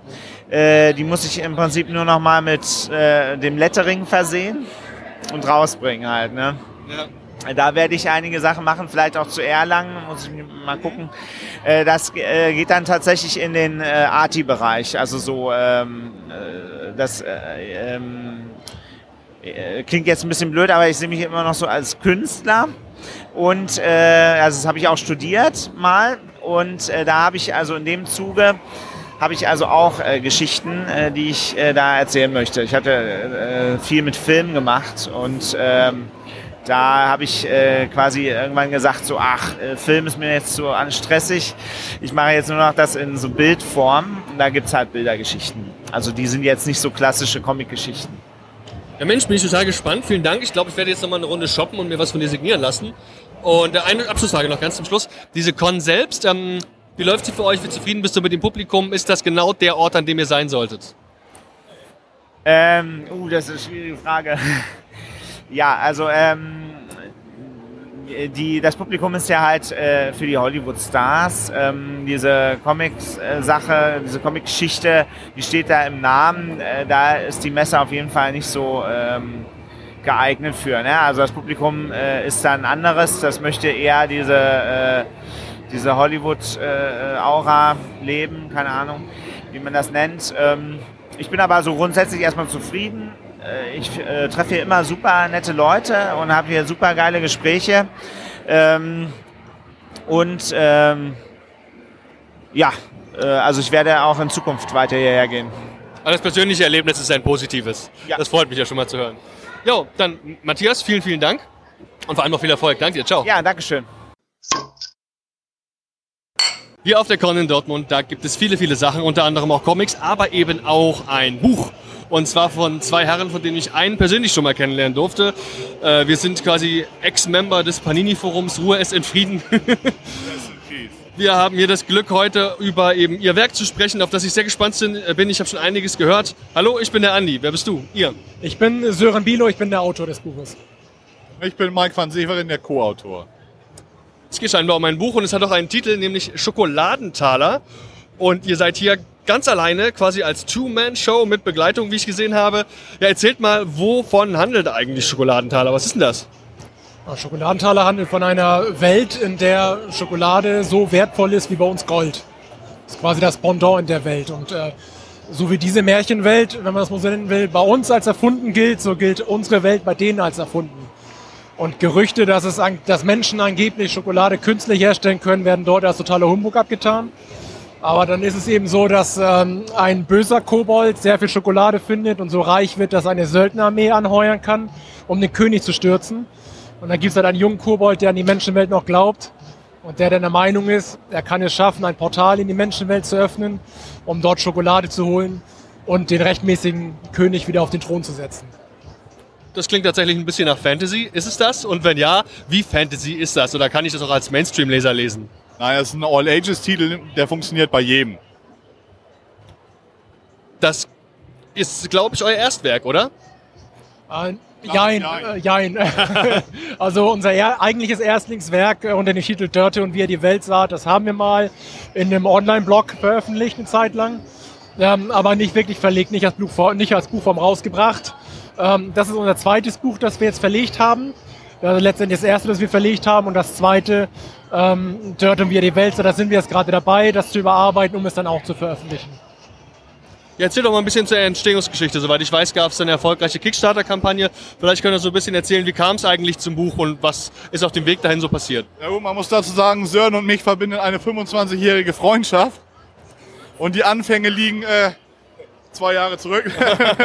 Äh, die muss ich im Prinzip nur noch mal mit äh, dem Lettering versehen und rausbringen halt. Ne? Ja. Da werde ich einige Sachen machen, vielleicht auch zu Erlangen, muss ich mal gucken. Äh, das äh, geht dann tatsächlich in den äh, Arti-Bereich, also so ähm, äh, das äh, ähm, äh, klingt jetzt ein bisschen blöd, aber ich sehe mich immer noch so als Künstler. Und äh, also das habe ich auch studiert mal. Und äh, da habe ich also in dem Zuge habe ich also auch äh, Geschichten, äh, die ich äh, da erzählen möchte. Ich hatte äh, viel mit Filmen gemacht und ähm, da habe ich äh, quasi irgendwann gesagt, so, ach, äh, Film ist mir jetzt so stressig. Ich mache jetzt nur noch das in so Bildform. Und da gibt es halt Bildergeschichten. Also die sind jetzt nicht so klassische Comic-Geschichten. Ja Mensch, bin ich total gespannt. Vielen Dank. Ich glaube, ich werde jetzt noch mal eine Runde shoppen und mir was von dir signieren lassen. Und äh, eine Abschlussfrage noch ganz zum Schluss. Diese Con selbst, ähm, wie läuft sie für euch? Wie zufrieden bist du mit dem Publikum? Ist das genau der Ort, an dem ihr sein solltet? Ähm, uh, das ist eine schwierige Frage. Ja, also ähm, die, das Publikum ist ja halt äh, für die Hollywood-Stars. Ähm, diese Comics-Sache, diese Comic-Geschichte, die steht da im Namen. Äh, da ist die Messe auf jeden Fall nicht so ähm, geeignet für. Ne? Also das Publikum äh, ist da ein anderes. Das möchte eher diese, äh, diese Hollywood-Aura leben, keine Ahnung, wie man das nennt. Ähm, ich bin aber so grundsätzlich erstmal zufrieden äh, ich äh, treffe hier immer super nette Leute und habe hier super geile Gespräche. Ähm, und ähm, ja, äh, also ich werde auch in Zukunft weiter hierher gehen. Aber das persönliche Erlebnis ist ein positives. Ja. Das freut mich ja schon mal zu hören. Jo, dann Matthias, vielen, vielen Dank und vor allem noch viel Erfolg. Danke dir, ciao. Ja, danke schön. Hier auf der Con in Dortmund, da gibt es viele, viele Sachen, unter anderem auch Comics, aber eben auch ein Buch. Und zwar von zwei Herren, von denen ich einen persönlich schon mal kennenlernen durfte. Äh, wir sind quasi Ex-Member des Panini-Forums Ruhe ist in Frieden. Wir haben hier das Glück, heute über eben Ihr Werk zu sprechen, auf das ich sehr gespannt äh, bin. Ich habe schon einiges gehört. Hallo, ich bin der Andi. Wer bist du? Ihr? Ich bin Sören Bilo, ich bin der Autor des Buches. Ich bin Mike van Severen, der Co-Autor. Es geht scheinbar um ein Buch und es hat auch einen Titel, nämlich Schokoladentaler. Und ihr seid hier ganz alleine, quasi als Two-Man-Show mit Begleitung, wie ich gesehen habe. Ja, erzählt mal, wovon handelt eigentlich Schokoladentaler? Was ist denn das? Schokoladentaler handelt von einer Welt, in der Schokolade so wertvoll ist wie bei uns Gold. Das ist quasi das Pendant in der Welt. Und äh, so wie diese Märchenwelt, wenn man das mal so nennen will, bei uns als erfunden gilt, so gilt unsere Welt bei denen als erfunden. Und Gerüchte, dass, es, dass Menschen angeblich Schokolade künstlich herstellen können, werden dort als totaler Humbug abgetan. Aber dann ist es eben so, dass ähm, ein böser Kobold sehr viel Schokolade findet und so reich wird, dass eine Söldnerarmee anheuern kann, um den König zu stürzen. Und dann gibt es halt einen jungen Kobold, der an die Menschenwelt noch glaubt und der dann der Meinung ist, er kann es schaffen, ein Portal in die Menschenwelt zu öffnen, um dort Schokolade zu holen und den rechtmäßigen König wieder auf den Thron zu setzen. Das klingt tatsächlich ein bisschen nach Fantasy. Ist es das? Und wenn ja, wie Fantasy ist das? Oder kann ich das auch als Mainstream-Leser lesen? Nein, das ist ein All-Ages-Titel, der funktioniert bei jedem. Das ist, glaube ich, euer Erstwerk, oder? Äh, jein, äh, jein. also unser er eigentliches Erstlingswerk äh, unter dem Titel Dörte und wie er die Welt sah, das haben wir mal in einem Online-Blog veröffentlicht eine Zeit lang. Ähm, aber nicht wirklich verlegt, nicht als, Buch, nicht als Buchform rausgebracht. Ähm, das ist unser zweites Buch, das wir jetzt verlegt haben. Also letztendlich das erste, das wir verlegt haben und das zweite, ähm, Dirt und wir die Welt, da sind wir jetzt gerade dabei, das zu überarbeiten, um es dann auch zu veröffentlichen. Ja, erzähl doch mal ein bisschen zur Entstehungsgeschichte. Soweit ich weiß, gab es eine erfolgreiche Kickstarter-Kampagne. Vielleicht könnt ihr so ein bisschen erzählen, wie kam es eigentlich zum Buch und was ist auf dem Weg dahin so passiert? Ja, man muss dazu sagen, Sören und mich verbindet eine 25-jährige Freundschaft. Und die Anfänge liegen äh, zwei Jahre zurück.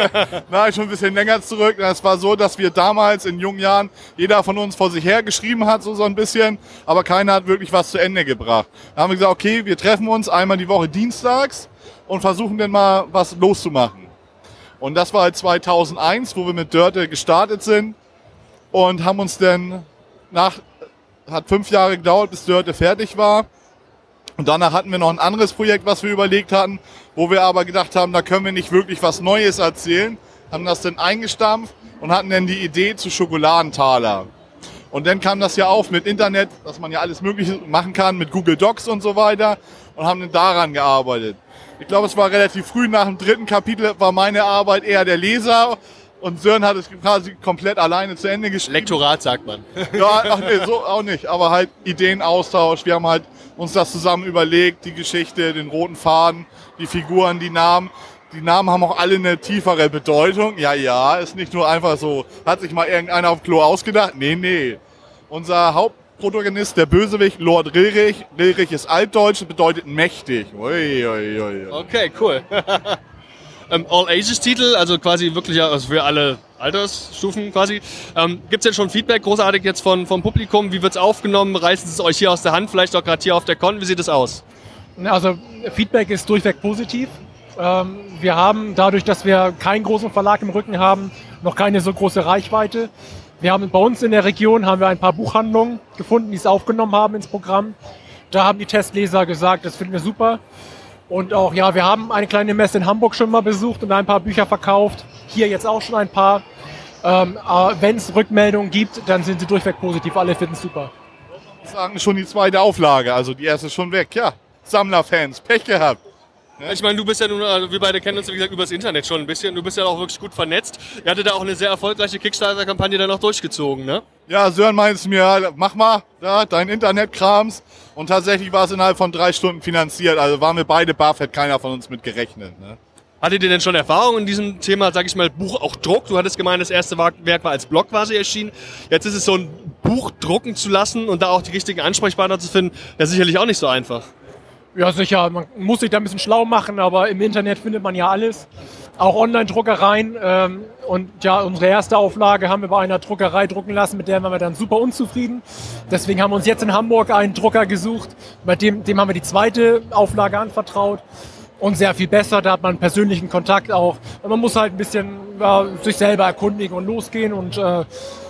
Nein, schon ein bisschen länger zurück. Es war so, dass wir damals in jungen Jahren jeder von uns vor sich her geschrieben hat, so, so ein bisschen, aber keiner hat wirklich was zu Ende gebracht. Da haben wir gesagt, okay, wir treffen uns einmal die Woche dienstags und versuchen dann mal was loszumachen. Und das war halt 2001, wo wir mit Dörte gestartet sind und haben uns dann nach, hat fünf Jahre gedauert, bis Dörte fertig war. Und danach hatten wir noch ein anderes Projekt, was wir überlegt hatten, wo wir aber gedacht haben, da können wir nicht wirklich was Neues erzählen, haben das dann eingestampft und hatten dann die Idee zu Schokoladentaler. Und dann kam das ja auf mit Internet, dass man ja alles Mögliche machen kann, mit Google Docs und so weiter und haben dann daran gearbeitet. Ich glaube, es war relativ früh nach dem dritten Kapitel war meine Arbeit eher der Leser Und Sören hat es quasi komplett alleine zu Ende geschrieben. Lektorat sagt man. Ja, ach nee, so auch nicht. Aber halt Ideenaustausch. Wir haben halt uns das zusammen überlegt, die Geschichte, den roten Faden, die Figuren, die Namen. Die Namen haben auch alle eine tiefere Bedeutung. Ja, ja, ist nicht nur einfach so, hat sich mal irgendeiner auf Klo ausgedacht. Nee, nee. Unser Hauptprotagonist, der Bösewicht, Lord Rilrich. Rilrich ist altdeutsch, bedeutet mächtig. Ui, ui, ui. Okay, cool. ähm, All Ages Titel, also quasi wirklich also für alle Altersstufen quasi. Ähm, Gibt es denn schon Feedback großartig jetzt von, vom Publikum? Wie wird's aufgenommen? Reißen Sie es euch hier aus der Hand? Vielleicht auch gerade hier auf der Con? Wie sieht es aus? Also Feedback ist durchweg positiv. Ähm, wir haben dadurch, dass wir keinen großen Verlag im Rücken haben, noch keine so große Reichweite. Wir haben bei uns in der Region haben wir ein paar Buchhandlungen gefunden, die es aufgenommen haben ins Programm. Da haben die Testleser gesagt, das finden wir super. Und auch, ja, wir haben eine kleine Messe in Hamburg schon mal besucht und ein paar Bücher verkauft. Hier jetzt auch schon ein paar. Ähm, Wenn es Rückmeldungen gibt, dann sind sie durchweg positiv. Alle finden es super. Ich sagen schon die zweite Auflage, also die erste ist schon weg. Ja, Sammlerfans, Pech gehabt. Ich meine, du bist ja nun, also wir beide kennen uns, wie gesagt, übers Internet schon ein bisschen. Du bist ja auch wirklich gut vernetzt. Ihr hattet da auch eine sehr erfolgreiche Kickstarter-Kampagne dann auch durchgezogen, ne? Ja, Sören meint es mir, mach mal da dein Internetkrams. Und tatsächlich war es innerhalb von drei Stunden finanziert. Also waren wir beide baff, hätte keiner von uns mit gerechnet. Ne? Hattet ihr denn schon Erfahrung in diesem Thema, sag ich mal, Buch auch Druck? Du hattest gemeint, das erste Werk war als Blog quasi erschienen. Jetzt ist es so ein Buch drucken zu lassen und da auch die richtigen Ansprechpartner zu finden, ja sicherlich auch nicht so einfach. Ja, sicher. Man muss sich da ein bisschen schlau machen, aber im Internet findet man ja alles. Auch Online-Druckereien. Ähm, und ja, unsere erste Auflage haben wir bei einer Druckerei drucken lassen, mit der waren wir dann super unzufrieden. Deswegen haben wir uns jetzt in Hamburg einen Drucker gesucht. Bei dem, dem haben wir die zweite Auflage anvertraut und sehr viel besser. Da hat man persönlichen Kontakt auch. Man muss halt ein bisschen ja, sich selber erkundigen und losgehen und äh,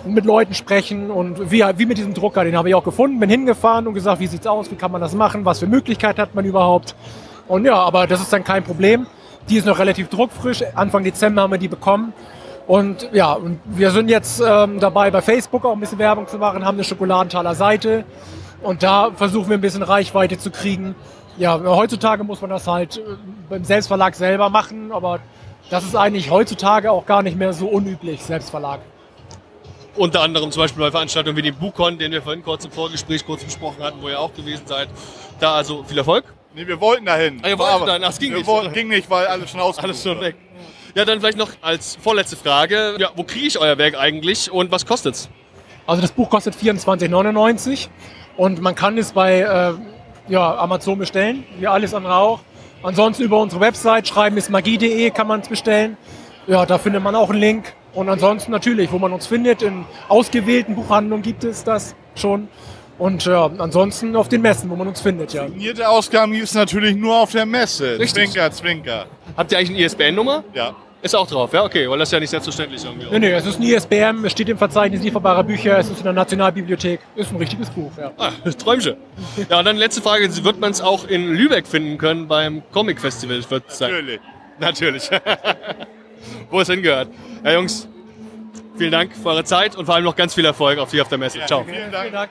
mit Leuten sprechen. Und wie, wie mit diesem Drucker, den habe ich auch gefunden. Bin hingefahren und gesagt, wie sieht's aus, wie kann man das machen, was für Möglichkeit hat man überhaupt. Und ja, aber das ist dann kein Problem. Die ist noch relativ druckfrisch. Anfang Dezember haben wir die bekommen. Und ja, und wir sind jetzt ähm, dabei, bei Facebook auch ein bisschen Werbung zu machen, haben eine Schokoladentaler Seite. Und da versuchen wir ein bisschen Reichweite zu kriegen. Ja, heutzutage muss man das halt äh, beim Selbstverlag selber machen, aber das ist eigentlich heutzutage auch gar nicht mehr so unüblich, Selbstverlag. Unter anderem zum Beispiel bei Veranstaltungen wie dem Buchcon, den wir vorhin kurz im Vorgespräch kurz besprochen hatten, wo ihr auch gewesen seid. Da also viel Erfolg. Nee, wir wollten dahin. Ah, ihr wolltet dahin? Ach, es ging wir nicht. Wollten, ging nicht, weil alles schon aus. Alles schon weg. Ja, dann vielleicht noch als vorletzte Frage. Ja, wo kriege ich euer Werk eigentlich und was kostet's? Also das Buch kostet 24,99 und man kann es bei äh, ja, Amazon bestellen, wie alles andere auch. Ansonsten über unsere Website schreiben ist magie.de kann man es bestellen. Ja, da findet man auch einen Link. Und ansonsten natürlich, wo man uns findet, in ausgewählten Buchhandlungen gibt es das schon. Und ja, ansonsten auf den Messen, wo man uns findet, ja. Signierte Ausgaben gibt es natürlich nur auf der Messe. Richtig. Zwinker, Zwinker. Habt ihr eigentlich eine ISBN-Nummer? Ja. Ist auch drauf, ja? Okay, weil das ist ja nicht selbstverständlich irgendwie. Nee, nee, es ist ein ISBM, es steht im Verzeichnis lieferbarer Bücher, es ist in der Nationalbibliothek. Ist ein richtiges Buch, ja. Ah, Träumchen. Ja, und dann letzte Frage, wird man es auch in Lübeck finden können beim Comic Festival? Wird sein. Natürlich. Natürlich. Wo es hingehört. Ja, Jungs, vielen Dank für eure Zeit und vor allem noch ganz viel Erfolg auf hier auf der Messe. Ciao. Vielen Dank. Vielen Dank.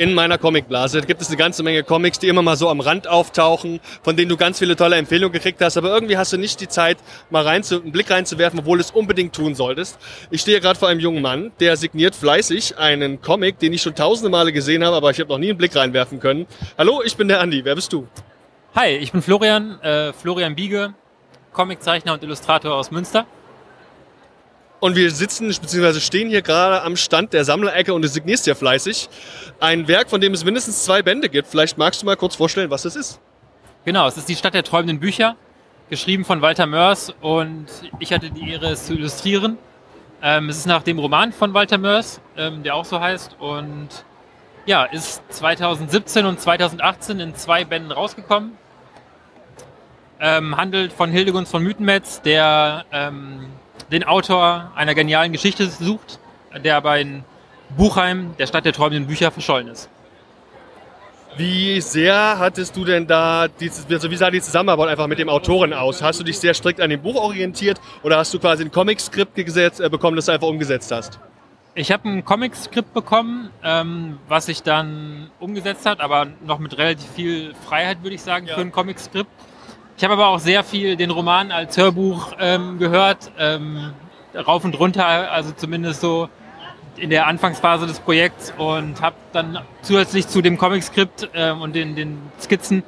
In meiner Comicblase gibt es eine ganze Menge Comics, die immer mal so am Rand auftauchen, von denen du ganz viele tolle Empfehlungen gekriegt hast, aber irgendwie hast du nicht die Zeit, mal rein zu, einen Blick reinzuwerfen, obwohl du es unbedingt tun solltest. Ich stehe gerade vor einem jungen Mann, der signiert fleißig einen Comic, den ich schon tausende Male gesehen habe, aber ich habe noch nie einen Blick reinwerfen können. Hallo, ich bin der Andi. Wer bist du? Hi, ich bin Florian, äh, Florian Biege, Comiczeichner und Illustrator aus Münster. Und wir sitzen bzw. stehen hier gerade am Stand der Sammlerecke und du signierst ja fleißig. Ein Werk, von dem es mindestens zwei Bände gibt. Vielleicht magst du mal kurz vorstellen, was das ist. Genau, es ist die Stadt der träumenden Bücher, geschrieben von Walter Mörs und ich hatte die Ehre, es zu illustrieren. Ähm, es ist nach dem Roman von Walter Mörs, ähm, der auch so heißt und ja, ist 2017 und 2018 in zwei Bänden rausgekommen. Ähm, handelt von Hildegunst von Mythenmetz, der ähm, den Autor einer genialen Geschichte sucht, der aber in Buchheim, der Stadt der träumenden Bücher, verschollen ist. Wie sehr hattest du denn da, die, also wie sah die Zusammenarbeit einfach mit dem Autoren aus? Hast du dich sehr strikt an dem Buch orientiert oder hast du quasi ein Comic-Skript gesetzt, äh, bekommen, das du einfach umgesetzt hast? Ich habe ein Comic-Skript bekommen, ähm, was sich dann umgesetzt hat, aber noch mit relativ viel Freiheit, würde ich sagen, Ja. für ein Comic-Skript. Ich habe aber auch sehr viel den Roman als Hörbuch ähm, gehört, ähm, rauf und runter, also zumindest so in der Anfangsphase des Projekts und habe dann zusätzlich zu dem Comic-Skript ähm, und den, den Skizzen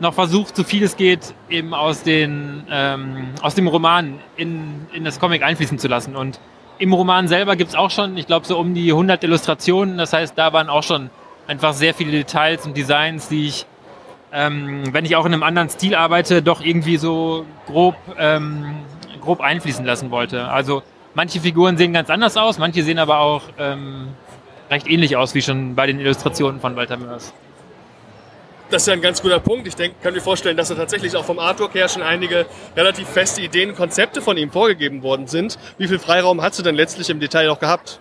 noch versucht, so viel es geht, eben aus, den, ähm, aus dem Roman in, in das Comic einfließen zu lassen. Und im Roman selber gibt es auch schon, ich glaube, so um die 100 Illustrationen. Das heißt, da waren auch schon einfach sehr viele Details und Designs, die ich, ähm, wenn ich auch in einem anderen Stil arbeite, doch irgendwie so grob, ähm, grob einfließen lassen wollte. Also manche Figuren sehen ganz anders aus, manche sehen aber auch ähm, recht ähnlich aus wie schon bei den Illustrationen von Walter Mörs. Das ist ja ein ganz guter Punkt. Ich denke, kann mir vorstellen, dass da tatsächlich auch vom Artwork her schon einige relativ feste Ideen Konzepte von ihm vorgegeben worden sind. Wie viel Freiraum hast du denn letztlich im Detail auch gehabt?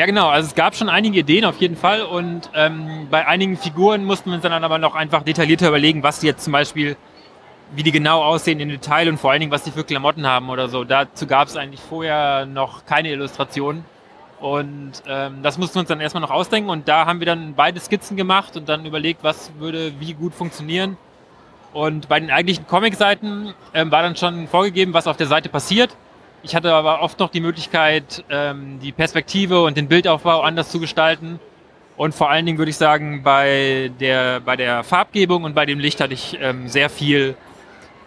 Ja, genau. Also es gab schon einige Ideen auf jeden Fall und ähm, bei einigen Figuren mussten wir uns dann aber noch einfach detaillierter überlegen, was die jetzt zum Beispiel, wie die genau aussehen im Detail und vor allen Dingen, was die für Klamotten haben oder so. Dazu gab es eigentlich vorher noch keine Illustrationen. Und ähm, das mussten wir uns dann erstmal noch ausdenken und da haben wir dann beide Skizzen gemacht und dann überlegt, was würde wie gut funktionieren. Und bei den eigentlichen Comic-Seiten ähm, war dann schon vorgegeben, was auf der Seite passiert. Ich hatte aber oft noch die Möglichkeit, ähm, die Perspektive und den Bildaufbau anders zu gestalten. Und vor allen Dingen würde ich sagen, bei der, bei der Farbgebung und bei dem Licht hatte ich ähm, sehr viel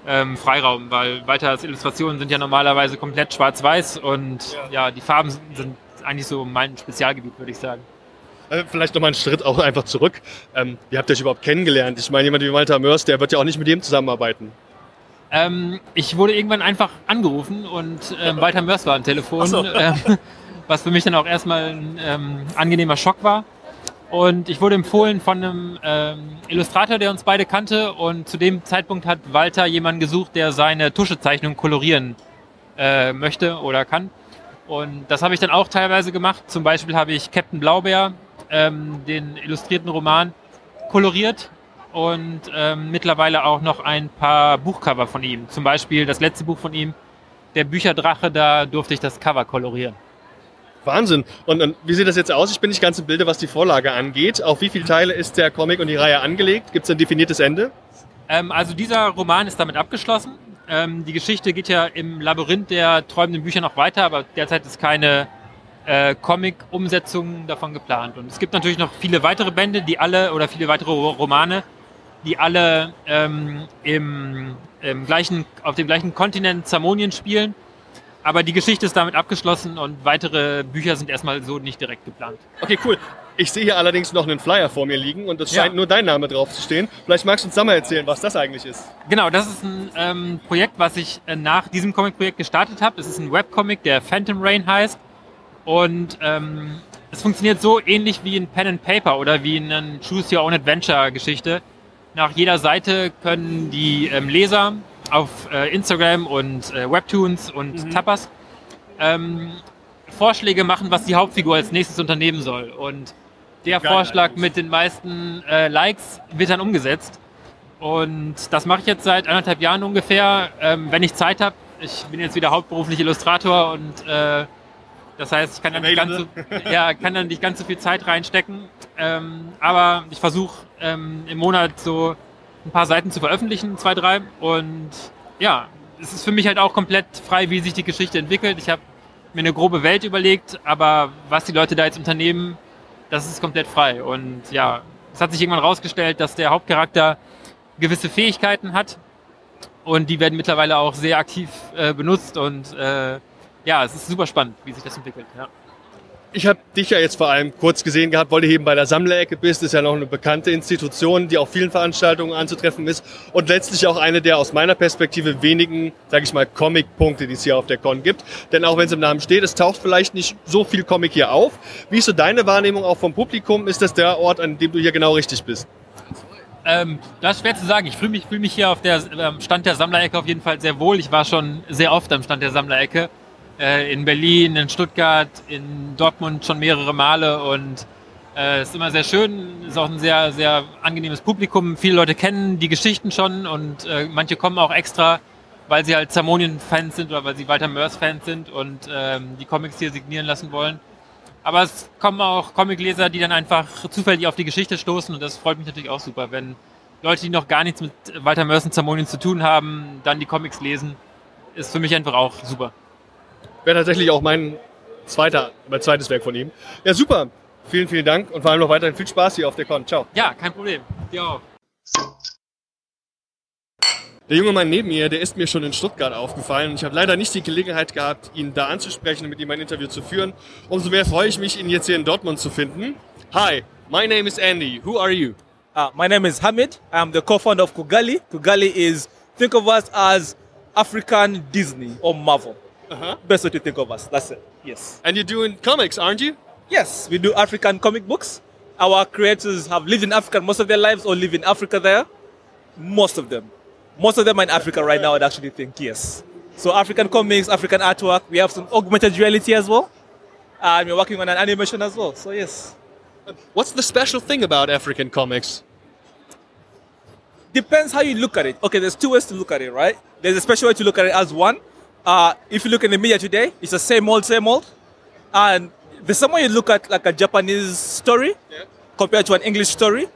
ähm, Freiraum, weil Walters Illustrationen sind ja normalerweise komplett schwarz-weiß und ja. ja, die Farben sind eigentlich so mein Spezialgebiet, würde ich sagen. Äh, vielleicht nochmal einen Schritt auch einfach zurück. Ähm, wie habt ihr euch überhaupt kennengelernt? Ich meine, jemand wie Walter Mörs, der wird ja auch nicht mit jedem zusammenarbeiten. Ähm, ich wurde irgendwann einfach angerufen und ähm, Walter Mörs war am Telefon, so. ähm, was für mich dann auch erstmal ein ähm, angenehmer Schock war. Und ich wurde empfohlen von einem ähm, Illustrator, der uns beide kannte. Und zu dem Zeitpunkt hat Walter jemanden gesucht, der seine Tuschezeichnung kolorieren äh, möchte oder kann. Und das habe ich dann auch teilweise gemacht. Zum Beispiel habe ich Captain Blaubeer, ähm, den illustrierten Roman, koloriert und ähm, mittlerweile auch noch ein paar Buchcover von ihm. Zum Beispiel das letzte Buch von ihm, Der Bücherdrache, da durfte ich das Cover kolorieren. Wahnsinn. Und, und, wie sieht das jetzt aus? Ich bin nicht ganz im Bilde, was die Vorlage angeht. Auf wie viele Teile ist der Comic und die Reihe angelegt? Gibt es ein definiertes Ende? Ähm, also dieser Roman ist damit abgeschlossen. Ähm, die Geschichte geht ja im Labyrinth der träumenden Bücher noch weiter, aber derzeit ist keine äh, Comic-Umsetzung davon geplant. Und es gibt natürlich noch viele weitere Bände, die alle, oder viele weitere Romane, die alle ähm, im, im gleichen, auf dem gleichen Kontinent Zamonien spielen. Aber die Geschichte ist damit abgeschlossen und weitere Bücher sind erstmal so nicht direkt geplant. Okay, cool. Ich sehe hier allerdings noch einen Flyer vor mir liegen und es scheint ja. nur dein Name drauf zu stehen. Vielleicht magst du uns da mal erzählen, was das eigentlich ist. Genau, das ist ein ähm, Projekt, was ich äh, nach diesem Comic-Projekt gestartet habe. Es ist ein Webcomic, der Phantom Rain heißt. Und ähm, es funktioniert so ähnlich wie ein Pen and Paper oder wie eine Choose Your Own Adventure Geschichte. Nach jeder Seite können die ähm, Leser auf äh, Instagram und äh, Webtoons und mhm. Tapas ähm, Vorschläge machen, was die Hauptfigur als nächstes unternehmen soll. Und der Geil, Vorschlag eigentlich. mit den meisten äh, Likes wird dann umgesetzt. Und das mache ich jetzt seit anderthalb Jahren ungefähr, ähm, wenn ich Zeit habe. Ich bin jetzt wieder hauptberuflich Illustrator und äh, das heißt, ich kann dann, nicht ganz, so, ja, kann dann nicht ganz so viel Zeit reinstecken. Ähm, aber ich versuche ähm, im Monat so ein paar Seiten zu veröffentlichen, zwei, drei. Und ja, es ist für mich halt auch komplett frei, wie sich die Geschichte entwickelt. Ich habe mir eine grobe Welt überlegt, aber was die Leute da jetzt unternehmen, das ist komplett frei. Und ja, es hat sich irgendwann rausgestellt, dass der Hauptcharakter gewisse Fähigkeiten hat und die werden mittlerweile auch sehr aktiv äh, benutzt und äh, ja, es ist super spannend, wie sich das entwickelt. Ja ich habe dich ja jetzt vor allem kurz gesehen gehabt, weil du eben bei der Sammlerecke bist. Das ist ja noch eine bekannte Institution, die auf vielen Veranstaltungen anzutreffen ist und letztlich auch eine der aus meiner Perspektive wenigen, sage ich mal, Comic-Punkte, die es hier auf der Con gibt. Denn auch wenn es im Namen steht, es taucht vielleicht nicht so viel Comic hier auf. Wie ist so deine Wahrnehmung auch vom Publikum? Ist das der Ort, an dem du hier genau richtig bist? Ähm, das ist schwer zu sagen. Ich fühle mich, fühl mich hier auf der ähm, Stand der Sammlerecke auf jeden Fall sehr wohl. Ich war schon sehr oft am Stand der Sammlerecke in Berlin, in Stuttgart, in Dortmund schon mehrere Male und äh, ist immer sehr schön, ist auch ein sehr, sehr angenehmes Publikum. Viele Leute kennen die Geschichten schon und äh, manche kommen auch extra, weil sie halt Zamonien-Fans sind oder weil sie Walter Mörs-Fans sind und ähm, die Comics hier signieren lassen wollen. Aber es kommen auch Comicleser, die dann einfach zufällig auf die Geschichte stoßen und das freut mich natürlich auch super, wenn Leute, die noch gar nichts mit Walter Mörs und Zamonien zu tun haben, dann die Comics lesen, ist für mich einfach auch super. Wäre tatsächlich auch mein zweiter, mein zweites Werk von ihm. Ja, super. Vielen, vielen Dank und vor allem noch weiterhin viel Spaß hier auf der Con. Ciao. Ja, kein Problem. Dir auch. Der junge Mann neben mir, der ist mir schon in Stuttgart aufgefallen. Ich habe leider nicht die Gelegenheit gehabt, ihn da anzusprechen und mit ihm ein Interview zu führen. Umso mehr freue ich mich, ihn jetzt hier in Dortmund zu finden. Hi, my name is Andy. Who are you? Uh, my name is Hamid. I'm the co-founder of Kugali. Kugali is, think of us as African Disney or Marvel. Uh-huh. Best way to think of us. That's it. Yes. And you're doing comics, aren't you? Yes, we do African comic books. Our creators have lived in Africa most of their lives or live in Africa there. Most of them. Most of them are in Africa right now, I'd actually think, yes. So African comics, African artwork. We have some augmented reality as well. And we're working on an animation as well. So yes. What's the special thing about African comics? depends how you look at it. Okay, there's two ways to look at it, right? There's a special way to look at it as one. Uh, if you look in the media today, it's the same old, same old. And the same way you look at like a Japanese story compared to an English story,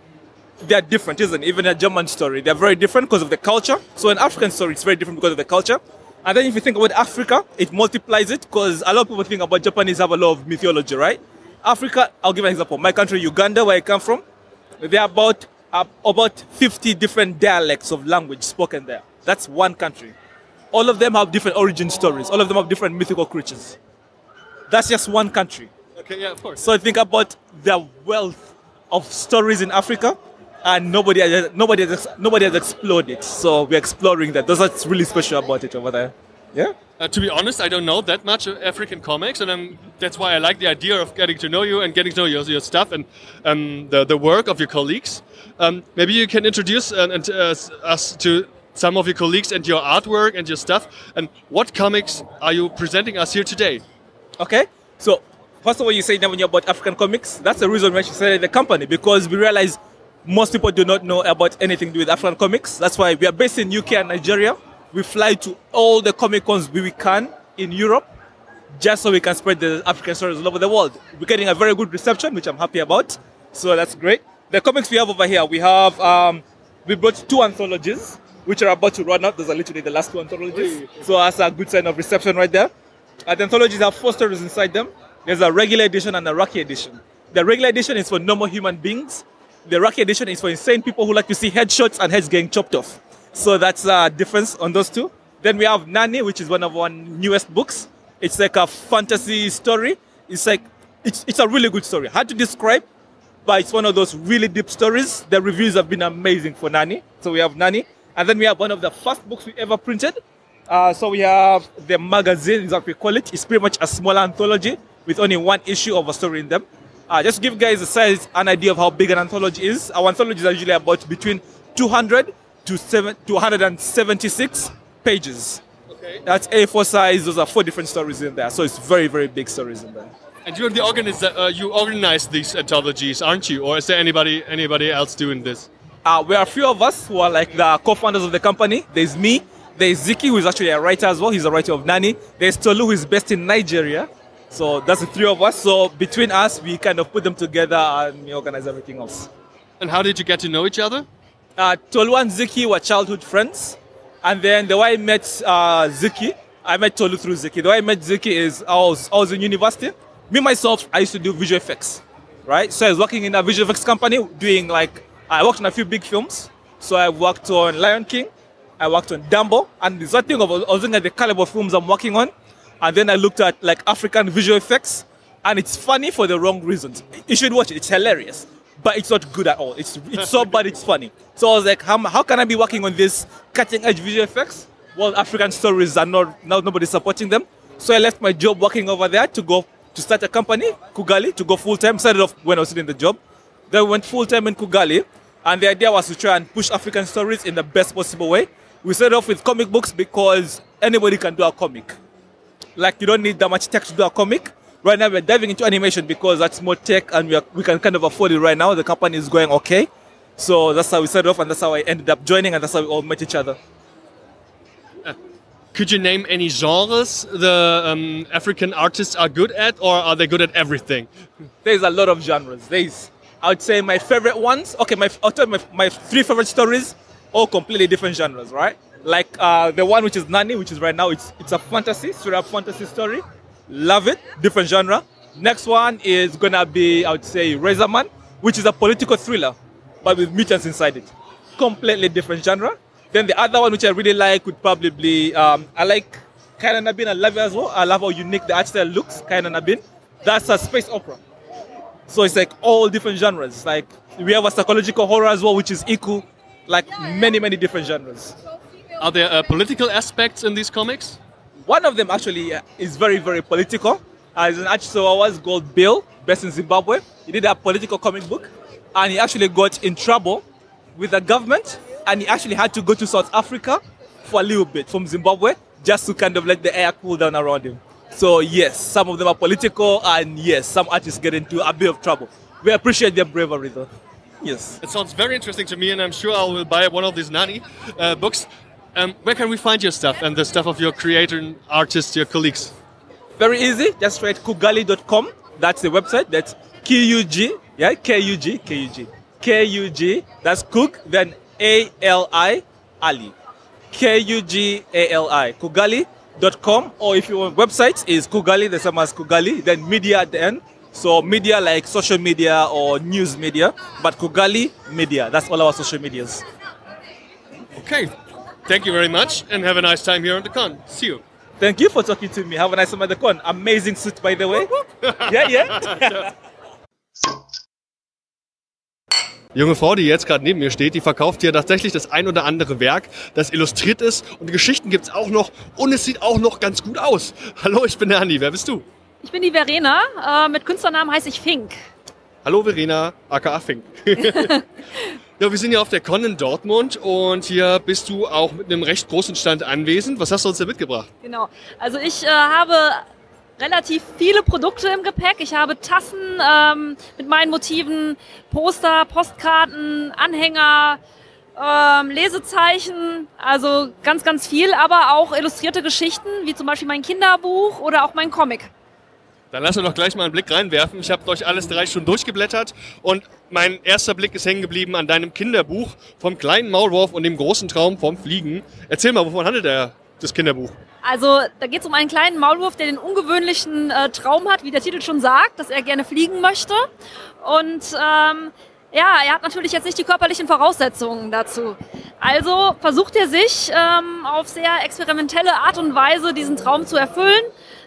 they're different, isn't it? Even a German story, they're very different because of the culture. So an African story, it's very different because of the culture. And then if you think about Africa, it multiplies it because a lot of people think about Japanese have a lot of mythology, right? Africa, I'll give an example. My country, Uganda, where I come from, there are about uh, about 50 different dialects of language spoken there. That's one country. All of them have different origin stories. All of them have different mythical creatures. That's just one country. Okay, yeah, of course. So think about the wealth of stories in Africa, and nobody has, nobody has, nobody has explored it. So we're exploring that. That's what's really special about it over there. Yeah. Uh, to be honest, I don't know that much of African comics, and um, that's why I like the idea of getting to know you and getting to know your, your stuff and um, the, the work of your colleagues. Um, maybe you can introduce uh, and, uh, us to some of your colleagues and your artwork and your stuff. And what comics are you presenting us here today? Okay. So first of all, you say when you're about African comics. That's the reason why she started the company because we realize most people do not know about anything to do with African comics. That's why we are based in UK and Nigeria. We fly to all the comic cons we can in Europe just so we can spread the African stories all over the world. We're getting a very good reception, which I'm happy about. So that's great. The comics we have over here, we have um, we brought two anthologies, which are about to run out. Those are literally the last two anthologies. So that's a good sign of reception right there. And the anthologies have four stories inside them. There's a regular edition and a Rocky edition. The regular edition is for normal human beings. The Rocky edition is for insane people who like to see headshots and heads getting chopped off. So that's a difference on those two. Then we have Nani, which is one of our newest books. It's like a fantasy story. It's like it's, it's a really good story. Hard to describe, but it's one of those really deep stories. The reviews have been amazing for Nani. So we have Nani, and then we have one of the first books we ever printed. Uh, so we have the magazine, is what we call it. It's pretty much a small anthology with only one issue of a story in them. Uh, just to give guys a size, an idea of how big an anthology is. Our anthologies are usually about between 200 to, seven, to 176 pages. Okay. That's A4 size. Those are four different stories in there. So it's very, very big stories in there. And you're the organizer. Uh, you organize these anthologies, aren't you? Or is there anybody anybody else doing this? Uh, we are a few of us who are like the co-founders of the company. There's me. There's Ziki, who is actually a writer as well. He's a writer of Nani. There's Tolu, who is based in Nigeria. So that's the three of us. So between us, we kind of put them together and we organize everything else. And how did you get to know each other? Uh, Tolu and Ziki were childhood friends. And then the way I met uh, Ziki, I met Tolu through Ziki. The way I met Ziki is I was, I was in university. Me, myself, I used to do visual effects, right? So I was working in a visual effects company doing like, I worked on a few big films. So I worked on Lion King, I worked on Dumbo, and the thing of I was looking at the caliber of films I'm working on. And then I looked at like African visual effects, and it's funny for the wrong reasons. You should watch it, it's hilarious. But it's not good at all. It's it's so bad it's funny. So I was like, how, how can I be working on this cutting edge visual effects? Well, African stories are not now nobody's supporting them. So I left my job working over there to go to start a company, Kugali, to go full time. Started off when I was still in the job. Then we went full time in Kugali, and the idea was to try and push African stories in the best possible way. We started off with comic books because anybody can do a comic. Like you don't need that much tech to do a comic. Right now we're diving into animation because that's more tech and we, are, we can kind of afford it right now. The company is going okay. So that's how we started off and that's how I ended up joining and that's how we all met each other. Could you name any genres the um, African artists are good at, or are they good at everything? There's a lot of genres. There's I would say my favorite ones. Okay, my I'll tell my, my three favorite stories, all completely different genres, right? Like uh, the one which is Nani, which is right now, it's it's a fantasy, up fantasy story. Love it, different genre. Next one is gonna be I would say Razorman, which is a political thriller, but with mutants inside it. Completely different genre. Then the other one which I really like would probably be um, I like Kaina Nabin. I love it as well. I love how unique the art style looks. Kaina Nabin. That's a space opera. So it's like all different genres. Like we have a psychological horror as well, which is equal, like many many different genres. Are there uh, political aspects in these comics? One of them actually uh, is very very political. As an artist, I was called Bill, based in Zimbabwe. He did a political comic book, and he actually got in trouble with the government, and he actually had to go to South Africa for a little bit from Zimbabwe just to kind of let the air cool down around him. So yes, some of them are political, and yes, some artists get into a bit of trouble. We appreciate their bravery, though. Yes. It sounds very interesting to me, and I'm sure I will buy one of these Nani uh, books. Um, where can we find your stuff and the stuff of your creator and artists, your colleagues? Very easy. Just write kugali.com. That's the website. That's K-U-G. Yeah, K-U-G, K-U-G. K-U-G. That's Cook. Then A-L-I, K U G A L I. K-U-G-A-L-I. Kugali.com. Or if you want website is Kugali, the same as Kugali. Then media at the end. So media like social media or news media. But Kugali media. That's all our social medias. Okay. Thank you very much, and have a nice time here on the con. See you. Thank you for talking to me. Have a nice time at the con. Amazing suit, by the way. yeah, yeah. Die junge Frau, die jetzt gerade neben mir steht, die verkauft hier tatsächlich das ein oder andere Werk, das illustriert ist. Und die Geschichten gibt es auch noch. Und es sieht auch noch ganz gut aus. Hallo, ich bin der Andi. Wer bist du? Ich bin die Verena. Äh, mit Künstlernamen heiße ich Fink. Hallo Verena, aka Fink. ja, wir sind ja auf der Con in Dortmund und hier bist du auch mit einem recht großen Stand anwesend. Was hast du uns da mitgebracht? Genau. Also ich äh, habe relativ viele Produkte im Gepäck. Ich habe Tassen ähm, mit meinen Motiven, Poster, Postkarten, Anhänger, ähm, Lesezeichen, also ganz, ganz viel, aber auch illustrierte Geschichten, wie zum Beispiel mein Kinderbuch oder auch mein Comic. Dann lass uns doch gleich mal einen Blick reinwerfen. Ich habe euch alles drei Stunden durchgeblättert und mein erster Blick ist hängen geblieben an deinem Kinderbuch vom kleinen Maulwurf und dem großen Traum vom Fliegen. Erzähl mal, wovon handelt der, das Kinderbuch? Also da geht es um einen kleinen Maulwurf, der den ungewöhnlichen äh, Traum hat, wie der Titel schon sagt, dass er gerne fliegen möchte. Und ähm, ja, er hat natürlich jetzt nicht die körperlichen Voraussetzungen dazu. Also versucht er sich ähm, auf sehr experimentelle Art und Weise diesen Traum zu erfüllen.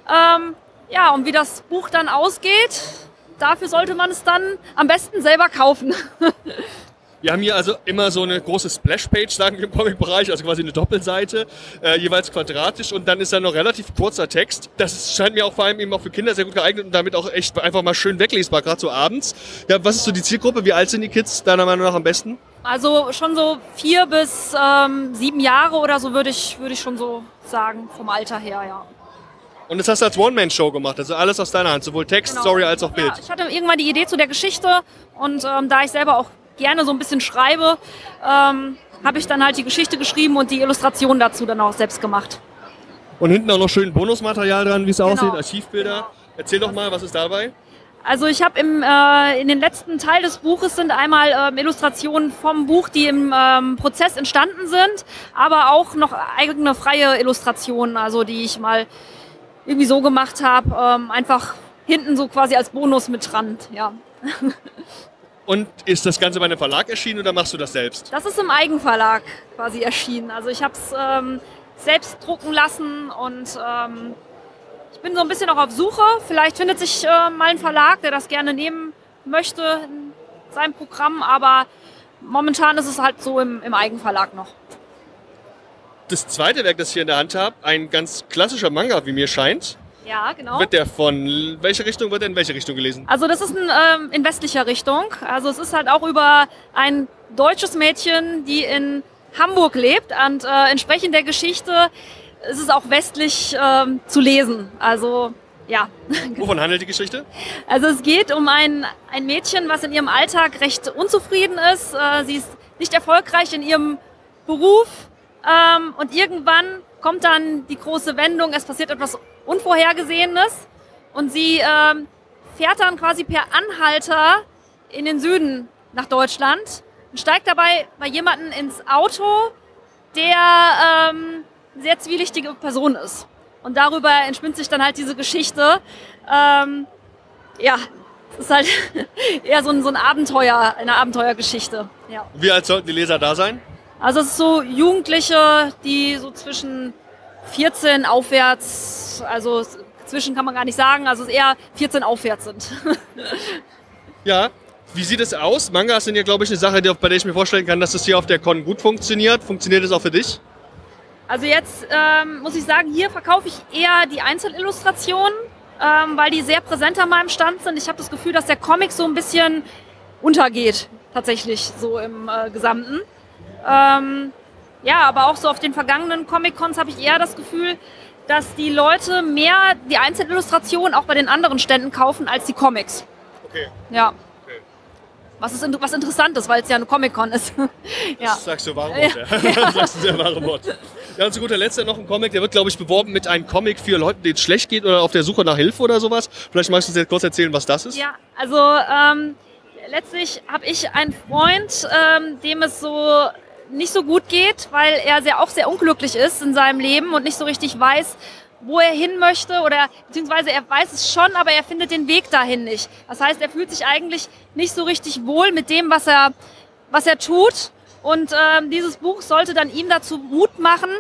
Ähm, ja, und wie das Buch dann ausgeht, dafür sollte man es dann am besten selber kaufen. Wir haben hier also immer so eine große Splash-Page, sagen wir im Comic-Bereich, also quasi eine Doppelseite, äh, jeweils quadratisch und dann ist da noch relativ kurzer Text. Das scheint mir auch vor allem eben auch für Kinder sehr gut geeignet und damit auch echt einfach mal schön weglesbar, gerade so abends. Ja, was ist so die Zielgruppe? Wie alt sind die Kids deiner Meinung nach am besten? Also schon so vier bis ähm, sieben Jahre oder so würde ich, würde ich schon so sagen, vom Alter her, ja. Und das hast du als One-Man-Show gemacht, also alles aus deiner Hand, sowohl Text, Genau. Story als auch Bild. Ja, ich hatte irgendwann die Idee zu der Geschichte und ähm, da ich selber auch gerne so ein bisschen schreibe, ähm, habe ich dann halt die Geschichte geschrieben und die Illustration dazu dann auch selbst gemacht. Und hinten auch noch schön Bonusmaterial dran, wie es Genau. aussieht, Archivbilder. Erzähl doch mal, was ist dabei? Also ich habe im äh, in den letzten Teil des Buches sind einmal ähm, Illustrationen vom Buch, die im ähm, Prozess entstanden sind, aber auch noch eigene freie Illustrationen, also die ich mal irgendwie so gemacht habe, ähm, einfach hinten so quasi als Bonus mit dran, ja. Und ist das Ganze bei einem Verlag erschienen oder machst du das selbst? Das ist im Eigenverlag quasi erschienen. Also ich habe es ähm, selbst drucken lassen und ähm, ich bin so ein bisschen noch auf Suche. Vielleicht findet sich äh, mal ein Verlag, der das gerne nehmen möchte in seinem Programm, aber momentan ist es halt so im, im Eigenverlag noch. Das zweite Werk, das ich hier in der Hand habe, ein ganz klassischer Manga, wie mir scheint. Ja, genau. Wird der von welche Richtung wird er in welche Richtung gelesen? Also das ist ein, ähm, in westlicher Richtung. Also es ist halt auch über ein deutsches Mädchen, die in Hamburg lebt und äh, entsprechend der Geschichte ist es auch westlich ähm, zu lesen. Also ja. Wovon handelt die Geschichte? Also es geht um ein, ein Mädchen, was in ihrem Alltag recht unzufrieden ist. Äh, sie ist nicht erfolgreich in ihrem Beruf ähm, und irgendwann kommt dann die große Wendung, es passiert etwas Unvorhergesehenes und sie ähm, fährt dann quasi per Anhalter in den Süden nach Deutschland und steigt dabei bei jemandem ins Auto, der ähm, sehr zwielichtige Person ist. Und darüber entspinnt sich dann halt diese Geschichte. Ähm, ja, es ist halt eher so ein, so ein Abenteuer, eine Abenteuergeschichte. Ja. Wie alt sollten die Leser da sein? Also es ist so Jugendliche, die so zwischen 14 aufwärts, also zwischen kann man gar nicht sagen, also eher 14 aufwärts sind. ja, wie sieht es aus? Mangas sind ja, glaube ich, eine Sache, bei der ich mir vorstellen kann, dass das hier auf der Con gut funktioniert. Funktioniert das auch für dich? Also jetzt ähm, muss ich sagen, hier verkaufe ich eher die Einzelillustrationen, ähm, weil die sehr präsent an meinem Stand sind. Ich habe das Gefühl, dass der Comic so ein bisschen untergeht, tatsächlich so im äh, Gesamten. Ähm, ja, aber auch so auf den vergangenen Comic-Cons habe ich eher das Gefühl, dass die Leute mehr die Einzelillustrationen auch bei den anderen Ständen kaufen als die Comics. Okay. Ja. Was ist was interessant ist, weil es ja eine Comic-Con ist. ja. Das sagst du wahre Wort, ja. ja. das sagst du sehr wahre Wort. Ja, und zu guter Letzt noch ein Comic, der wird, glaube ich, beworben mit einem Comic für Leute, denen es schlecht geht oder auf der Suche nach Hilfe oder sowas. Vielleicht magst du uns jetzt kurz erzählen, was das ist? Ja, also ähm, letztlich habe ich einen Freund, ähm, dem es so nicht so gut geht, weil er sehr, auch sehr unglücklich ist in seinem Leben und nicht so richtig weiß, wo er hin möchte oder beziehungsweise er weiß es schon, aber er findet den Weg dahin nicht. Das heißt, er fühlt sich eigentlich nicht so richtig wohl mit dem, was er, was er tut. Und ähm, dieses Buch sollte dann ihm dazu Mut machen,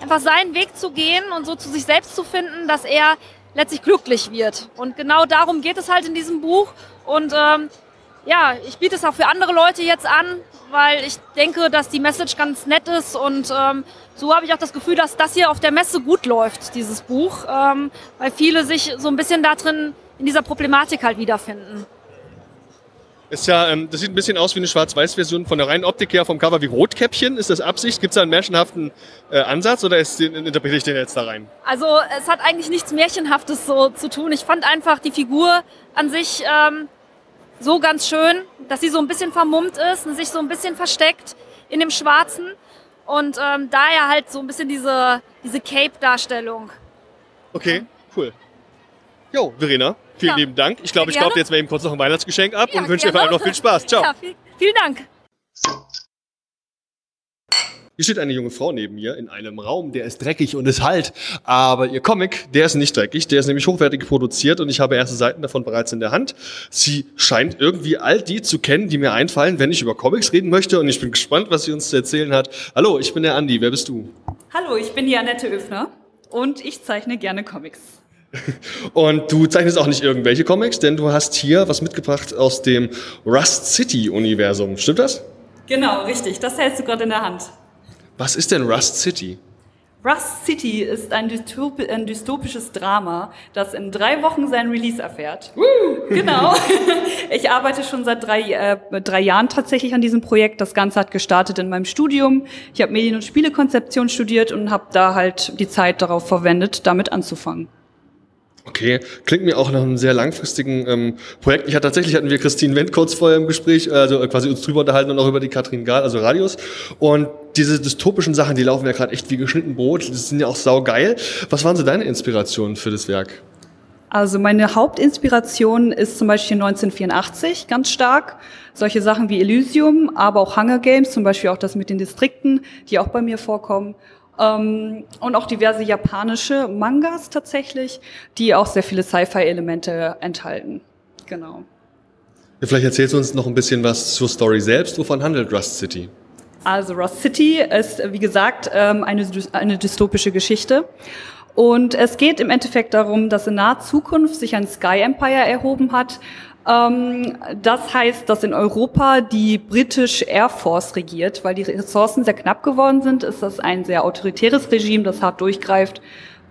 einfach seinen Weg zu gehen und so zu sich selbst zu finden, dass er letztlich glücklich wird. Und genau darum geht es halt in diesem Buch. Und ähm, ja, ich biete es auch für andere Leute jetzt an, weil ich denke, dass die Message ganz nett ist und ähm, so habe ich auch das Gefühl, dass das hier auf der Messe gut läuft, dieses Buch, ähm, weil viele sich so ein bisschen da drin in dieser Problematik halt wiederfinden. Ist ja, ähm, das sieht ein bisschen aus wie eine Schwarz-Weiß-Version von der reinen Optik her vom Cover wie Rotkäppchen. Ist das Absicht? Gibt es da einen märchenhaften äh, Ansatz oder ist, interpretiere ich den jetzt da rein? Also es hat eigentlich nichts Märchenhaftes so zu tun. Ich fand einfach die Figur an sich ähm, so ganz schön, dass sie so ein bisschen vermummt ist und sich so ein bisschen versteckt in dem Schwarzen. Und ähm, daher halt so ein bisschen diese, diese Cape-Darstellung. Okay, cool. Jo, Verena, vielen ja. lieben Dank. Ich glaube, ich kaufe jetzt mal eben kurz noch ein Weihnachtsgeschenk ab ja, und wünsche dir noch viel Spaß. Ciao. Ja, viel, vielen Dank. Hier steht eine junge Frau neben mir in einem Raum, der ist dreckig und ist halt. Aber ihr Comic, der ist nicht dreckig, der ist nämlich hochwertig produziert und ich habe erste Seiten davon bereits in der Hand. Sie scheint irgendwie all die zu kennen, die mir einfallen, wenn ich über Comics reden möchte und ich bin gespannt, was sie uns zu erzählen hat. Hallo, ich bin der Andi, wer bist du? Hallo, ich bin die Annette Öfner und ich zeichne gerne Comics. Und du zeichnest auch nicht irgendwelche Comics, denn du hast hier was mitgebracht aus dem Rust City Universum. Stimmt das? Genau, richtig. Das hältst du gerade in der Hand. Was ist denn Rust City? Rust City ist ein, Dystop ein, dystopisches Drama, das in drei Wochen sein Release erfährt. Woo! Genau. Ich arbeite schon seit drei, äh, drei Jahren tatsächlich an diesem Projekt. Das Ganze hat gestartet in meinem Studium. Ich habe Medien- und Spielekonzeption studiert und habe da halt die Zeit darauf verwendet, damit anzufangen. Okay, klingt mir auch nach einem sehr langfristigen ähm, Projekt. Ich hatte tatsächlich hatten wir Christine Wendt kurz vorher im Gespräch, also quasi uns drüber unterhalten und auch über die Katrin Gahl, also Radius. Und diese dystopischen Sachen, die laufen ja gerade echt wie geschnitten Brot. Das sind ja auch saugeil. Was waren so deine Inspirationen für das Werk? Also meine Hauptinspiration ist zum Beispiel 1984 ganz stark. Solche Sachen wie Elysium, aber auch Hunger Games, zum Beispiel auch das mit den Distrikten, die auch bei mir vorkommen. Ähm, und auch diverse japanische Mangas tatsächlich, die auch sehr viele Sci-Fi-Elemente enthalten. Genau. Vielleicht erzählst du uns noch ein bisschen was zur Story selbst. Wovon handelt Rust City? Also Rust City ist, wie gesagt, ähm, eine, eine dystopische Geschichte. Und es geht im Endeffekt darum, dass in naher Zukunft sich ein Sky Empire erhoben hat, ähm, das heißt, dass in Europa die British Air Force regiert, weil die Ressourcen sehr knapp geworden sind. Ist das ein sehr autoritäres Regime, das hart durchgreift.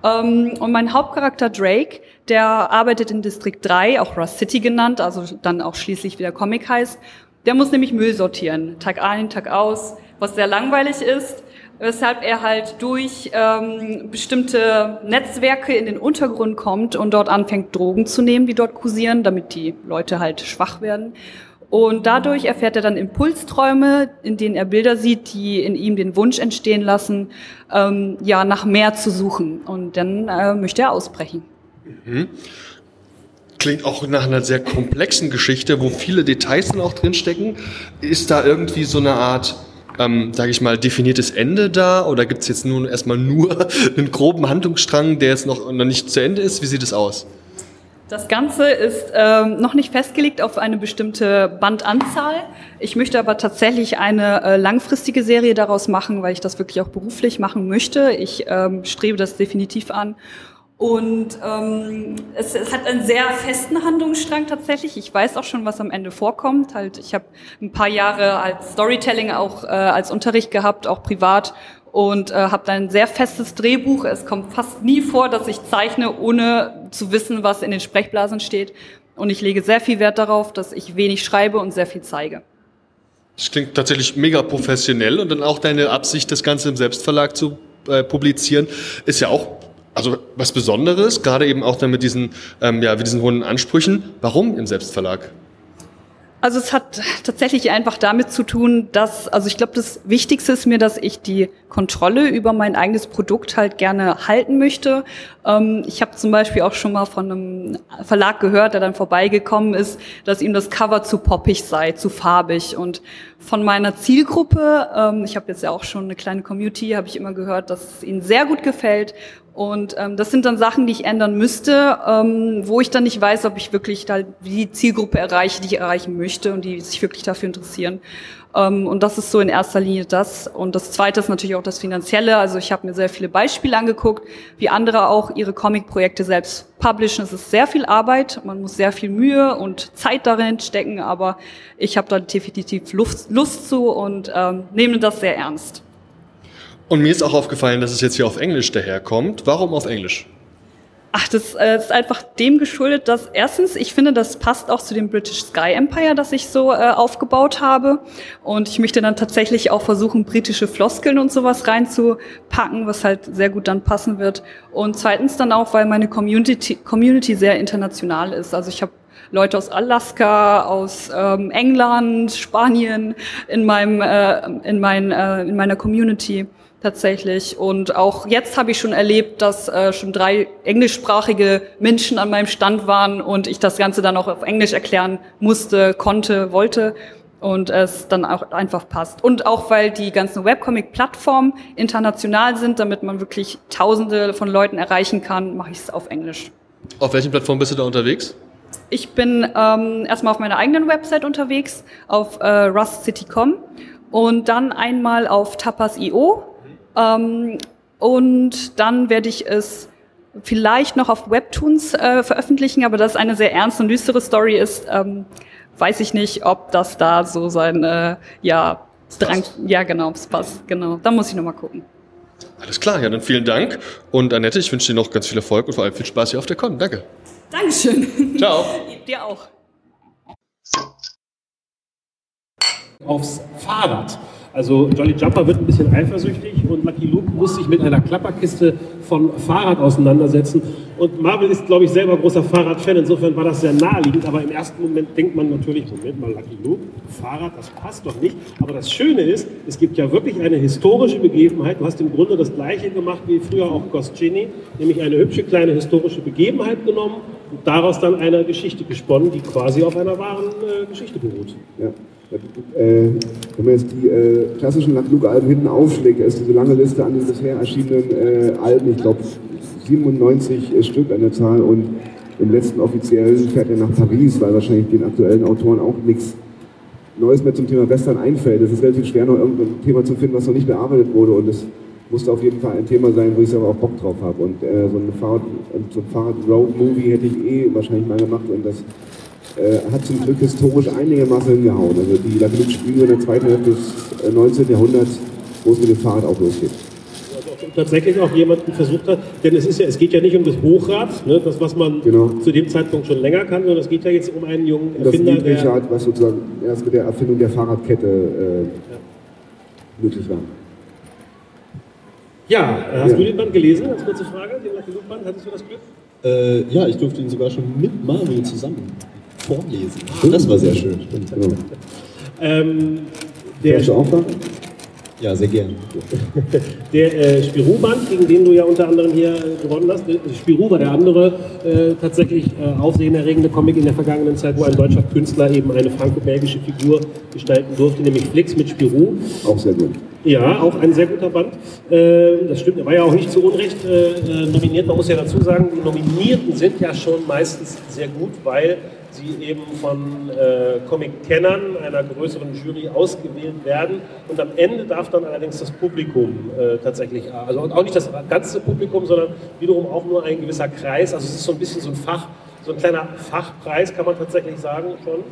Ähm, und mein Hauptcharakter Drake, der arbeitet in Distrikt 3, auch Rust City genannt, also dann auch schließlich wieder Comic heißt. Der muss nämlich Müll sortieren, Tag ein, Tag aus, was sehr langweilig ist weshalb er halt durch ähm, bestimmte Netzwerke in den Untergrund kommt und dort anfängt, Drogen zu nehmen, die dort kursieren, damit die Leute halt schwach werden. Und dadurch erfährt er dann Impulsträume, in denen er Bilder sieht, die in ihm den Wunsch entstehen lassen, ähm, ja, nach mehr zu suchen. Und dann äh, möchte er ausbrechen. Mhm. Klingt auch nach einer sehr komplexen Geschichte, wo viele Details dann auch drinstecken. Ist da irgendwie so eine Art, ähm, sage ich mal, definiertes Ende da? Oder gibt es jetzt nun erstmal nur einen groben Handlungsstrang, der jetzt noch, noch nicht zu Ende ist? Wie sieht es aus? Das Ganze ist ähm, noch nicht festgelegt auf eine bestimmte Bandanzahl. Ich möchte aber tatsächlich eine äh, langfristige Serie daraus machen, weil ich das wirklich auch beruflich machen möchte. Ich ähm, strebe das definitiv an. Und ähm, es, es hat einen sehr festen Handlungsstrang tatsächlich. Ich weiß auch schon, was am Ende vorkommt. Halt, ich habe ein paar Jahre als Storytelling auch äh, als Unterricht gehabt, auch privat und äh, habe ein sehr festes Drehbuch. Es kommt fast nie vor, dass ich zeichne, ohne zu wissen, was in den Sprechblasen steht. Und ich lege sehr viel Wert darauf, dass ich wenig schreibe und sehr viel zeige. Das klingt tatsächlich mega professionell und dann auch deine Absicht, das Ganze im Selbstverlag zu äh, publizieren, ist ja auch also was Besonderes, gerade eben auch dann mit diesen, ähm, ja, mit diesen hohen Ansprüchen. Warum im Selbstverlag? Also es hat tatsächlich einfach damit zu tun, dass, also ich glaube, das Wichtigste ist mir, dass ich die Kontrolle über mein eigenes Produkt halt gerne halten möchte. Ähm, ich habe zum Beispiel auch schon mal von einem Verlag gehört, der dann vorbeigekommen ist, dass ihm das Cover zu poppig sei, zu farbig. Und von meiner Zielgruppe, ähm, ich habe jetzt ja auch schon eine kleine Community, habe ich immer gehört, dass es ihnen sehr gut gefällt und ähm, das sind dann Sachen, die ich ändern müsste, wo ich dann nicht weiß, ob ich wirklich da die Zielgruppe erreiche, die ich erreichen möchte und die sich wirklich dafür interessieren. Ähm, und das ist so in erster Linie das. Und das Zweite ist natürlich auch das Finanzielle. Also ich habe mir sehr viele Beispiele angeguckt, wie andere auch ihre Comic-Projekte selbst publishen. Es ist sehr viel Arbeit, man muss sehr viel Mühe und Zeit darin stecken, aber ich habe da definitiv Lust, Lust zu und ähm, nehme das sehr ernst. Und mir ist auch aufgefallen, dass es jetzt hier auf Englisch daherkommt. Warum auf Englisch? Ach, das äh, ist einfach dem geschuldet, dass erstens, ich finde, das passt auch zu dem British Sky Empire, das ich so äh, aufgebaut habe. Und ich möchte dann tatsächlich auch versuchen, britische Floskeln und sowas reinzupacken, was halt sehr gut dann passen wird. Und zweitens dann auch, weil meine Community, Community sehr international ist. Also ich habe Leute aus Alaska, aus ähm, England, Spanien in meinem äh, in, mein, äh, in meiner Community tatsächlich. Und auch jetzt habe ich schon erlebt, dass äh, schon drei englischsprachige Menschen an meinem Stand waren und ich das Ganze dann auch auf Englisch erklären musste, konnte, wollte und es dann auch einfach passt. Und auch weil die ganzen Webcomic-Plattformen international sind, damit man wirklich Tausende von Leuten erreichen kann, mache ich es auf Englisch. Auf welchen Plattformen bist du da unterwegs? Ich bin ähm, erstmal auf meiner eigenen Website unterwegs, auf äh, rustcity.com und dann einmal auf tapas.io ähm, und dann werde ich es vielleicht noch auf Webtoons äh, veröffentlichen, aber das eine sehr ernste und düstere Story ist, ähm, weiß ich nicht, ob das da so sein, äh, ja, Drang, ja genau, es passt, genau. Da muss ich nochmal gucken. Alles klar, ja, dann vielen Dank. Und Annette, ich wünsche dir noch ganz viel Erfolg und vor allem viel Spaß hier auf der Con. Danke. Dankeschön. Ciao. Dir auch. Aufs Fahrrad. Also Jolly Jumper wird ein bisschen eifersüchtig und Lucky Luke muss sich mit einer Klapperkiste von Fahrrad auseinandersetzen. Und Marvel ist, glaube ich, selber großer Fahrradfan, insofern war das sehr naheliegend, aber im ersten Moment denkt man natürlich, Moment mal, Lucky Luke, Fahrrad, das passt doch nicht. Aber das Schöne ist, es gibt ja wirklich eine historische Begebenheit. Du hast im Grunde das Gleiche gemacht wie früher auch Goscinny, nämlich eine hübsche kleine historische Begebenheit genommen und daraus dann eine Geschichte gesponnen, die quasi auf einer wahren äh, Geschichte beruht. Ja. Äh, wenn man jetzt die äh, klassischen Lucky Luke-Alben hinten aufschlägt, ist diese lange Liste an den bisher erschienenen äh, Alben, ich glaube 97 Stück an der Zahl und im letzten offiziellen fährt er nach Paris, weil wahrscheinlich den aktuellen Autoren auch nichts Neues mehr zum Thema Western einfällt. Es ist relativ schwer, noch irgendein Thema zu finden, was noch nicht bearbeitet wurde und es musste auf jeden Fall ein Thema sein, wo ich selber auch Bock drauf habe. Und äh, so ein so Fahrrad-Road-Movie hätte ich eh wahrscheinlich mal gemacht und das äh, hat zum Glück historisch einigermaßen hingehauen. Also die Lucky spielen in der zweiten Hälfte des 19. Äh, Jahrhunderts, wo es mit dem Fahrrad auch losgeht. Also tatsächlich auch jemanden versucht hat, denn es ist ja, es geht ja nicht um das Hochrad, ne, das was man genau. zu dem Zeitpunkt schon länger kann, sondern es geht ja jetzt um einen jungen Erfinder. Das Niedrigrad, was sozusagen erst mit der Erfindung der Fahrradkette äh, ja. möglich war. Ja, äh, hast ja. du den Band gelesen? Als kurze Frage, den Lucky Luke Band, hattest du das Glück? Äh, ja, ich durfte ihn sogar schon mit Marvel zusammen vorlesen. Das war sehr schön. Ähm, der, Welche Aufgabe? Ja, sehr gern. Der äh, Spirou-Band, gegen den du ja unter anderem hier gewonnen hast, Spirou war der andere äh, tatsächlich äh, aufsehenerregende Comic in der vergangenen Zeit, wo ein deutscher Künstler eben eine franco-belgische Figur gestalten durfte, nämlich Flix mit Spirou. Auch sehr gut. Ja, auch ein sehr guter Band. Äh, das stimmt, er war ja auch nicht zu Unrecht äh, äh, nominiert. Man muss ja dazu sagen, die Nominierten sind ja schon meistens sehr gut, weil sie eben von äh, Comic-Kennern einer größeren Jury ausgewählt werden. Und am Ende darf dann allerdings das Publikum tatsächlich, also auch nicht das ganze Publikum, sondern wiederum auch nur ein gewisser Kreis. Also es ist so ein bisschen so ein Fach, so ein kleiner Fachpreis, kann man tatsächlich sagen schon.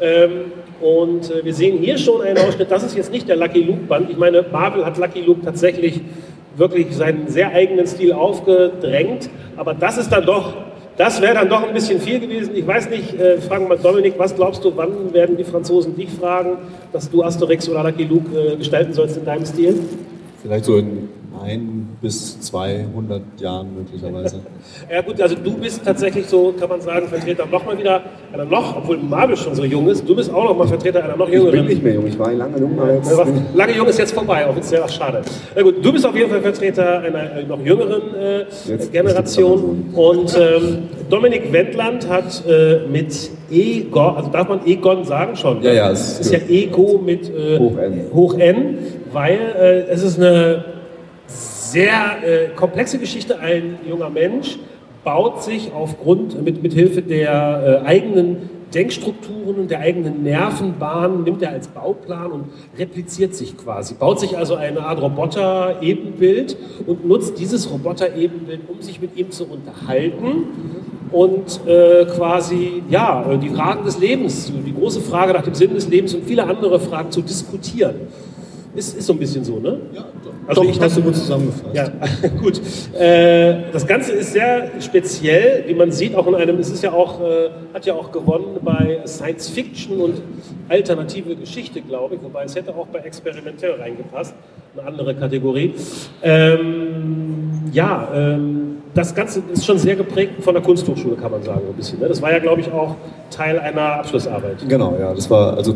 Ähm, und äh, wir sehen hier schon einen Ausschnitt, das ist jetzt nicht der Lucky Luke Band. Ich meine, Marvel hat Lucky Luke tatsächlich wirklich seinen sehr eigenen Stil aufgedrängt, aber das ist dann doch, das wäre dann doch ein bisschen viel gewesen. Ich weiß nicht, äh, fragen mal Dominik, was glaubst du, wann werden die Franzosen dich fragen, dass du Asterix oder Lucky Luke äh, gestalten sollst in deinem Stil? Vielleicht so in ein bis 200 Jahren möglicherweise. Ja gut, also du bist tatsächlich so, kann man sagen, Vertreter noch mal wieder einer noch, obwohl Marvel schon so jung ist, du bist auch noch mal Vertreter einer noch Ich jüngeren. bin nicht mehr jung, ich war lange jung. was- Lange jung ist jetzt vorbei, offiziell, ach schade. Na gut, du bist auf jeden Fall Vertreter einer äh, noch jüngeren äh, Generation und ähm, Dominik Wendland hat äh, mit Egon, also darf man Egon sagen schon? Ja, ja, Es es- ist ja Ego mit äh, Hoch N. Hoch N, weil äh, es ist eine sehr äh, komplexe Geschichte. Ein junger Mensch baut sich aufgrund, mit, mit Hilfe der äh, eigenen Denkstrukturen und der eigenen Nervenbahn, nimmt er als Bauplan und repliziert sich quasi. Baut sich also eine Art Roboter-Ebenbild und nutzt dieses Roboter-Ebenbild, um sich mit ihm zu unterhalten und äh, quasi ja, äh, die Fragen des Lebens, die große Frage nach dem Sinn des Lebens und viele andere Fragen zu diskutieren. Ist, ist so ein bisschen so, ne? Ja, also Doch, ich hast du gut zusammengefasst. ja, gut. Äh, das Ganze ist sehr speziell, wie man sieht, auch in einem, es ist ja auch, äh, hat ja auch gewonnen bei Science Fiction und alternative Geschichte, glaube ich, wobei es hätte auch bei experimentell reingepasst, eine andere Kategorie. Ähm, ja, ähm, das Ganze ist schon sehr geprägt von der Kunsthochschule, kann man sagen, ein bisschen. Ne? Das war ja, glaube ich, auch Teil einer Abschlussarbeit. Genau, ja, das war, also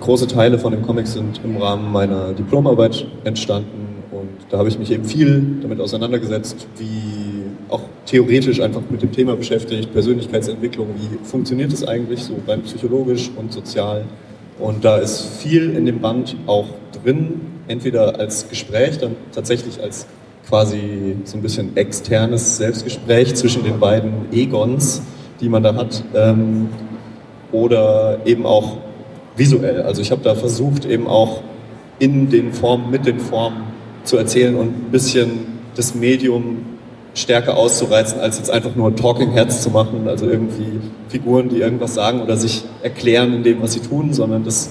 große Teile von dem Comic sind im Rahmen meiner Diplomarbeit entstanden und da habe ich mich eben viel damit auseinandergesetzt, wie auch theoretisch einfach mit dem Thema beschäftigt, Persönlichkeitsentwicklung, wie funktioniert es eigentlich so rein psychologisch und sozial. Und da ist viel in dem Band auch drin, entweder als Gespräch, dann tatsächlich als quasi so ein bisschen externes Selbstgespräch zwischen den beiden Egons, die man da hat, ähm, oder eben auch visuell. Also ich habe da versucht, eben auch in den Formen, mit den Formen zu erzählen und ein bisschen das Medium stärker auszureizen, als jetzt einfach nur Talking Heads zu machen, also irgendwie Figuren, die irgendwas sagen oder sich erklären in dem, was sie tun, sondern das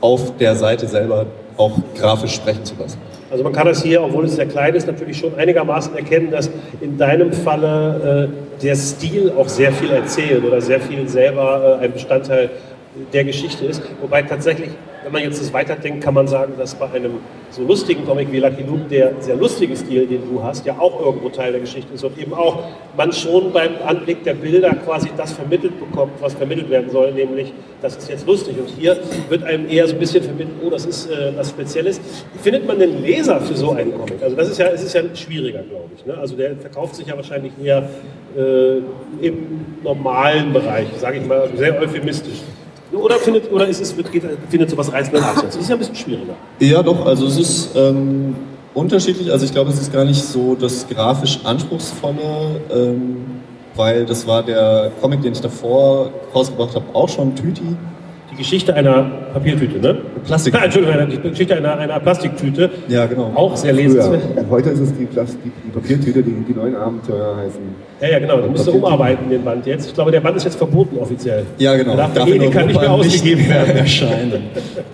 auf der Seite selber auch grafisch sprechen zu lassen. Also man kann das hier, obwohl es sehr klein ist, natürlich schon einigermaßen erkennen, dass in deinem Falle äh, der Stil auch sehr viel erzählt oder sehr viel selber äh, ein Bestandteil der Geschichte ist. Wobei tatsächlich, wenn man jetzt das weiterdenkt, kann man sagen, dass bei einem so lustigen Comic wie Lucky Luke der sehr lustige Stil, den du hast, ja auch irgendwo Teil der Geschichte ist und eben auch man schon beim Anblick der Bilder quasi das vermittelt bekommt, was vermittelt werden soll, nämlich das ist jetzt lustig. Und hier wird einem eher so ein bisschen vermittelt, oh, das ist äh, was Spezielles. Findet man den Leser für so einen Comic? Also das ist ja, es ist ja schwieriger, glaube ich. Ne? Also der verkauft sich ja wahrscheinlich eher äh, im normalen Bereich, sage ich mal, sehr euphemistisch. Oder findet, oder ist es, geht, findet sowas reizender als jetzt? Das ist ja ein bisschen schwieriger. Ja, doch, also es ist ähm, unterschiedlich. Also ich glaube, es ist gar nicht so das grafisch anspruchsvolle, ähm, weil das war der Comic, den ich davor rausgebracht habe, auch schon Tüti. Die Geschichte einer Papiertüte, ne? Plastik. Entschuldigung, eine, die Geschichte einer, einer Plastiktüte. Ja, genau. Auch sehr lesenswert. Heute ist es die, Plast die, die Papiertüte, die, die neuen Abenteuer heißen. Ja, ja, genau. Du musst umarbeiten, den Band jetzt. Ich glaube, der Band ist jetzt verboten offiziell. Ja, genau. Der darf Darf Edeka nicht mehr nicht ausgegeben mehr werden. erscheinen.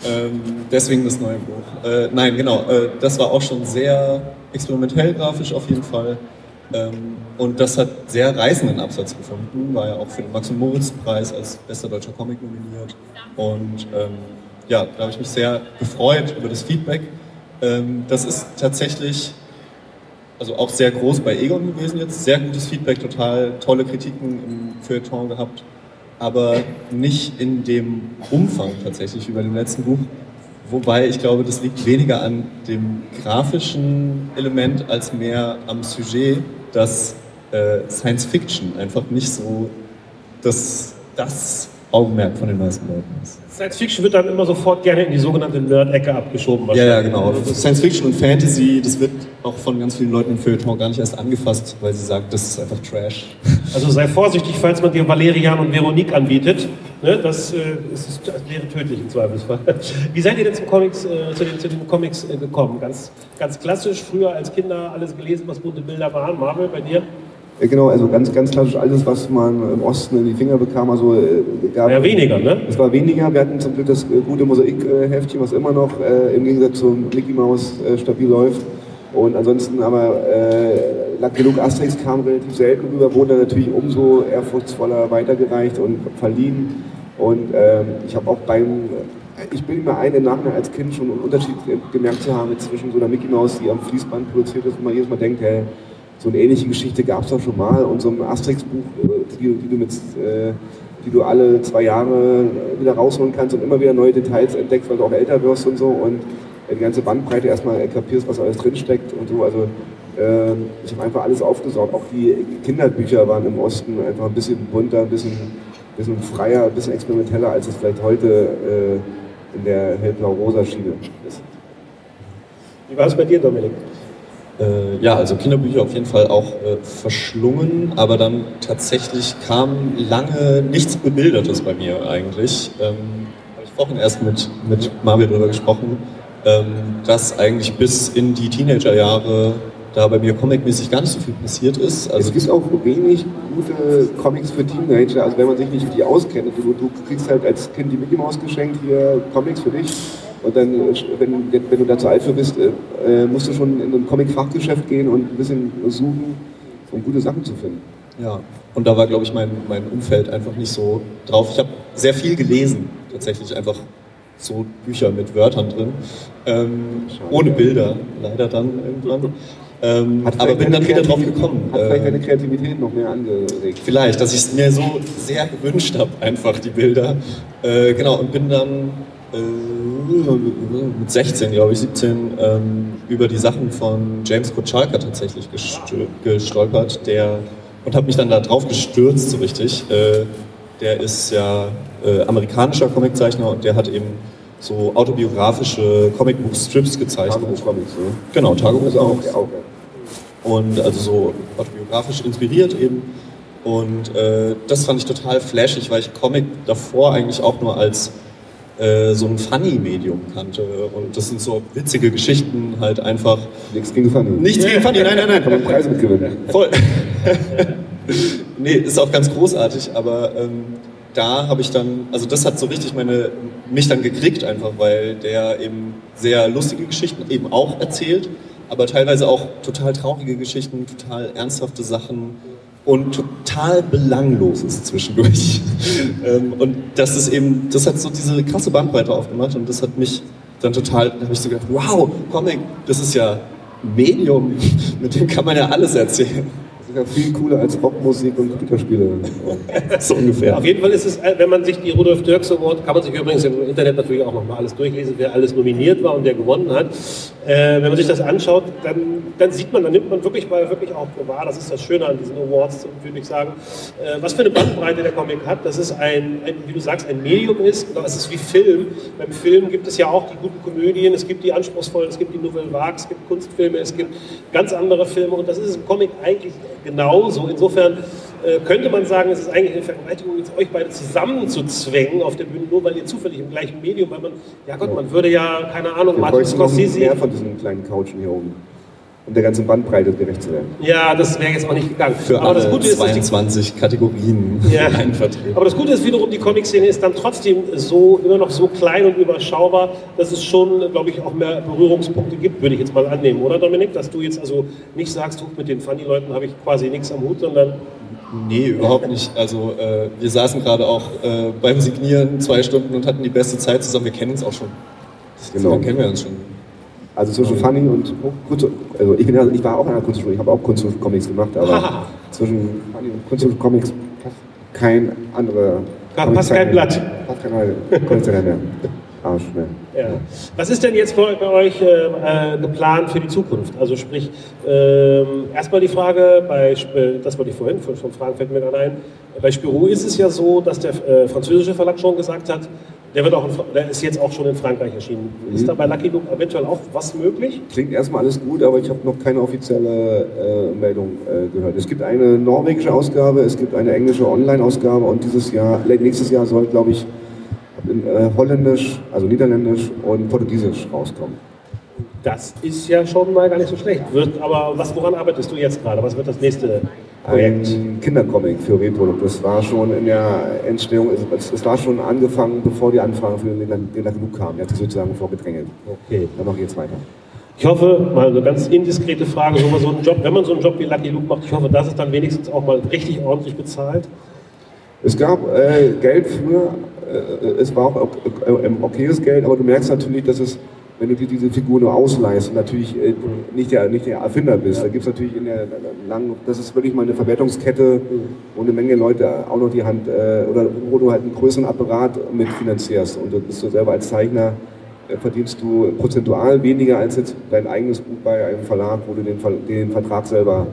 ähm, deswegen das neue Buch. Äh, nein, genau. Äh, das war auch schon sehr experimentell grafisch auf jeden Fall. Ähm, und das hat sehr reißenden Absatz gefunden. War ja auch für den Max- und Moritz-Preis als bester deutscher Comic nominiert. Und ähm, ja, da habe ich mich sehr gefreut über das Feedback. Ähm, das ist tatsächlich also auch sehr groß bei Egon gewesen jetzt. Sehr gutes Feedback, total tolle Kritiken im Feuilleton gehabt. Aber nicht in dem Umfang tatsächlich wie bei dem letzten Buch, wobei ich glaube, das liegt weniger an dem grafischen Element als mehr am Sujet, dass äh, Science Fiction einfach nicht so das, das Augenmerk von den meisten Leuten ist. Science Fiction wird dann immer sofort gerne in die sogenannte Nerd-Ecke abgeschoben. Ja, ja, genau. Also, Science Fiction und Fantasy, das wird auch von ganz vielen Leuten im Feuilleton gar nicht erst angefasst, weil sie sagt, das ist einfach Trash. Also sei vorsichtig, falls man dir Valerian und Veronique anbietet. Ne, das, äh, ist, das wäre tödlich im Zweifelsfall. Wie seid ihr denn zum Comics, äh, zu, den, zu den Comics äh, gekommen? Ganz, ganz klassisch, früher als Kinder alles gelesen, was bunte Bilder waren. Marvel, bei dir? Ja, genau, also ganz, ganz klassisch alles, was man im Osten in die Finger bekam. Also, äh, gab, Ja, weniger, ne? Es war weniger. Wir hatten zum Glück das äh, gute Mosaik-Heftchen, was immer noch äh, im Gegensatz zum Mickey Mouse äh, stabil läuft. Und ansonsten aber äh, Luke Asterix kam relativ selten rüber, wurde natürlich umso ehrfurchtsvoller weitergereicht und verliehen. Und ähm, ich habe auch beim, ich bin mir ein, im Nachhinein als Kind schon einen Unterschied gemerkt zu haben zwischen so einer Mickey Mouse, die am Fließband produziert ist, und man jedes Mal denkt, hey, so eine ähnliche Geschichte gab es doch schon mal und so ein Asterix-Buch, äh, die, die, du äh, die du alle zwei Jahre wieder rausholen kannst und immer wieder neue Details entdeckst, weil du auch älter wirst und so und die ganze Bandbreite erstmal kapierst, was alles drinsteckt und so. Also äh, ich habe einfach alles aufgesaugt. Auch die Kinderbücher waren im Osten einfach ein bisschen bunter, ein bisschen, bisschen freier, ein bisschen experimenteller, als es vielleicht heute äh, in der hellblau-rosa Schiene ist. Wie war es bei dir, Dominik? Äh, ja, also Kinderbücher auf jeden Fall auch äh, verschlungen, aber dann tatsächlich kam lange nichts Bebildertes bei mir eigentlich. Ähm, Habe ich vorhin erst mit, mit Marvel drüber gesprochen, ähm, dass eigentlich bis in die Teenagerjahre da bei mir comicmäßig gar nicht so viel passiert ist. Also es gibt auch wenig gute Comics für Teenager, also wenn man sich nicht mit die auskennt. Du, du kriegst halt als Kind die Mickey Mouse geschenkt, hier Comics für dich. Und dann, äh, wenn, wenn du da zu alt für bist, äh, musst du schon in ein Comic-Fachgeschäft gehen und ein bisschen suchen, um gute Sachen zu finden. Ja, und da war, glaube ich, mein, mein Umfeld einfach nicht so drauf. Ich habe sehr viel gelesen, tatsächlich einfach so Bücher mit Wörtern drin, ähm, ohne Bilder, leider dann irgendwann. Ähm, Hat aber bin dann wieder drauf gekommen. Hat vielleicht Äh, deine Kreativität noch mehr angeregt. Vielleicht, dass ich es mir so sehr gewünscht habe, einfach die Bilder. Äh, genau, und bin dann äh, mit 16, glaube ich, 17, ähm, über die Sachen von James Kochalka tatsächlich gestolpert, der und habe mich dann da drauf gestürzt, so richtig. Äh, der ist ja äh, amerikanischer Comiczeichner und der hat eben so autobiografische Comicbuch-Strips gezeichnet. Tagebuch-Comics, ne? Genau, Tagebuch Also auch, Comics. auch, Und also so autobiografisch inspiriert eben. Und äh, das fand ich total flashig, weil ich Comic davor eigentlich auch nur als äh, so ein Funny-Medium kannte. Und das sind so witzige Geschichten, halt einfach. Nichts gegen Funny. Nichts gegen Funny, nein, nein, nein. Kann man Preise mitgewinnen. Voll. nee, ist auch ganz großartig, aber ähm, da habe ich dann, also das hat so richtig meine, mich dann gekriegt einfach, weil der eben sehr lustige Geschichten eben auch erzählt, aber teilweise auch total traurige Geschichten, total ernsthafte Sachen und total belanglos ist zwischendurch. ähm, und das ist eben, das hat so diese krasse Bandbreite aufgemacht und das hat mich dann total, da habe ich so gedacht, wow, Comic, das ist ja ein Medium, mit dem kann man ja alles erzählen. Das ist ja viel cooler als Rockmusik und Computerspiele. so ungefähr. Auf jeden Fall ist es, äh, wenn man sich die Rudolf Dirks Award, kann man sich übrigens im Internet natürlich auch nochmal alles durchlesen, wer alles nominiert war und der gewonnen hat. Äh, wenn man sich das anschaut, dann, dann sieht man, dann nimmt man wirklich mal wirklich auch wahr, das ist das Schöne an diesen Awards, würde ich sagen, äh, was für eine Bandbreite der Comic hat, dass es ein, ein, wie du sagst, ein Medium ist, genau, es ist wie Film. Beim Film gibt es ja auch die guten Komödien, es gibt die anspruchsvollen, es gibt die Nouvelle Vague, es gibt Kunstfilme, es gibt ganz andere Filme und das ist im Comic eigentlich genauso. Insofern äh, könnte man sagen, es ist eigentlich eine Vergewaltigung, jetzt euch beide zusammenzuzwängen auf der Bühne, nur weil ihr zufällig im gleichen Medium, weil man, ja Gott, man würde ja, keine Ahnung, Wir Martin Scorsese. mehr von diesen kleinen Couchen hier oben, um der ganzen Bandbreite gerecht zu werden. Ja, das wäre jetzt auch nicht gegangen. Für Aber das alle Gute ist, dass die 22 Kategorien Ja. einvertreten. Aber das Gute ist wiederum, die Comic-Szene ist dann trotzdem so, immer noch so klein und überschaubar, dass es schon, glaube ich, auch mehr Berührungspunkte gibt, würde ich jetzt mal annehmen, oder Dominik? Dass du jetzt also nicht sagst, du, mit den Funny-Leuten habe ich quasi nichts am Hut, sondern Nee, überhaupt nicht. Also äh, wir saßen gerade auch äh, beim Signieren zwei Stunden und hatten die beste Zeit zusammen. Wir kennen uns auch schon. Das Genau. kennen wir uns schon. Also zwischen Funny und Kunst, also ich, bin ja, ich war auch in einer Kunstschule, ich habe auch Kunst und Comics gemacht, aber zwischen Funny und Kunst und Comics passt kein anderer. Ja, passt kein Blatt. Passt kein Comiczeichner mehr. arschschwer. Ja. Was ist denn jetzt bei, euch äh, geplant für die Zukunft? Also sprich, ähm, erstmal die Frage, bei, Sp- das wollte ich vorhin, von, von Fragen fällt mir gerade ein, bei Spirou ist es ja so, dass der äh, französische Verlag schon gesagt hat, der, wird auch in, der ist jetzt auch schon in Frankreich erschienen. Ist da bei Lucky Luke eventuell auch was möglich? Klingt erstmal alles gut, aber ich habe noch keine offizielle äh, Meldung äh, gehört. Es gibt eine norwegische Ausgabe, es gibt eine englische Online-Ausgabe und dieses Jahr, nächstes Jahr soll, glaube ich, in äh, Holländisch, also Niederländisch und Portugiesisch rauskommen. Das ist ja schon mal gar nicht so schlecht. Wird, aber was, woran arbeitest du jetzt gerade? Was wird das nächste Projekt? Ein Kindercomic für Repro. Das war schon in der Entstehung, es, es war schon angefangen, bevor die Anfrage für den, den genug kam. Der hat sich sozusagen vorgedrängelt. Okay. Dann mache ich jetzt weiter. Ich hoffe, mal eine ganz indiskrete Frage, so, so einen Job, wenn man so einen Job wie Lucky Luke macht, ich hoffe, dass es dann wenigstens auch mal richtig ordentlich bezahlt. Es gab äh, Geld früher, äh, es war auch äh, okayes Geld, aber du merkst natürlich, dass es, wenn du dir diese Figur nur ausleihst und natürlich äh, nicht, der, nicht der Erfinder bist, da gibt es natürlich in der langen, das ist wirklich mal eine Verwertungskette, wo eine Menge Leute auch noch die Hand, äh, oder wo du halt einen größeren Apparat mitfinanzierst und du bist du selber als Zeichner, äh, verdienst du prozentual weniger als jetzt dein eigenes Buch bei einem Verlag, wo du den, den Vertrag selber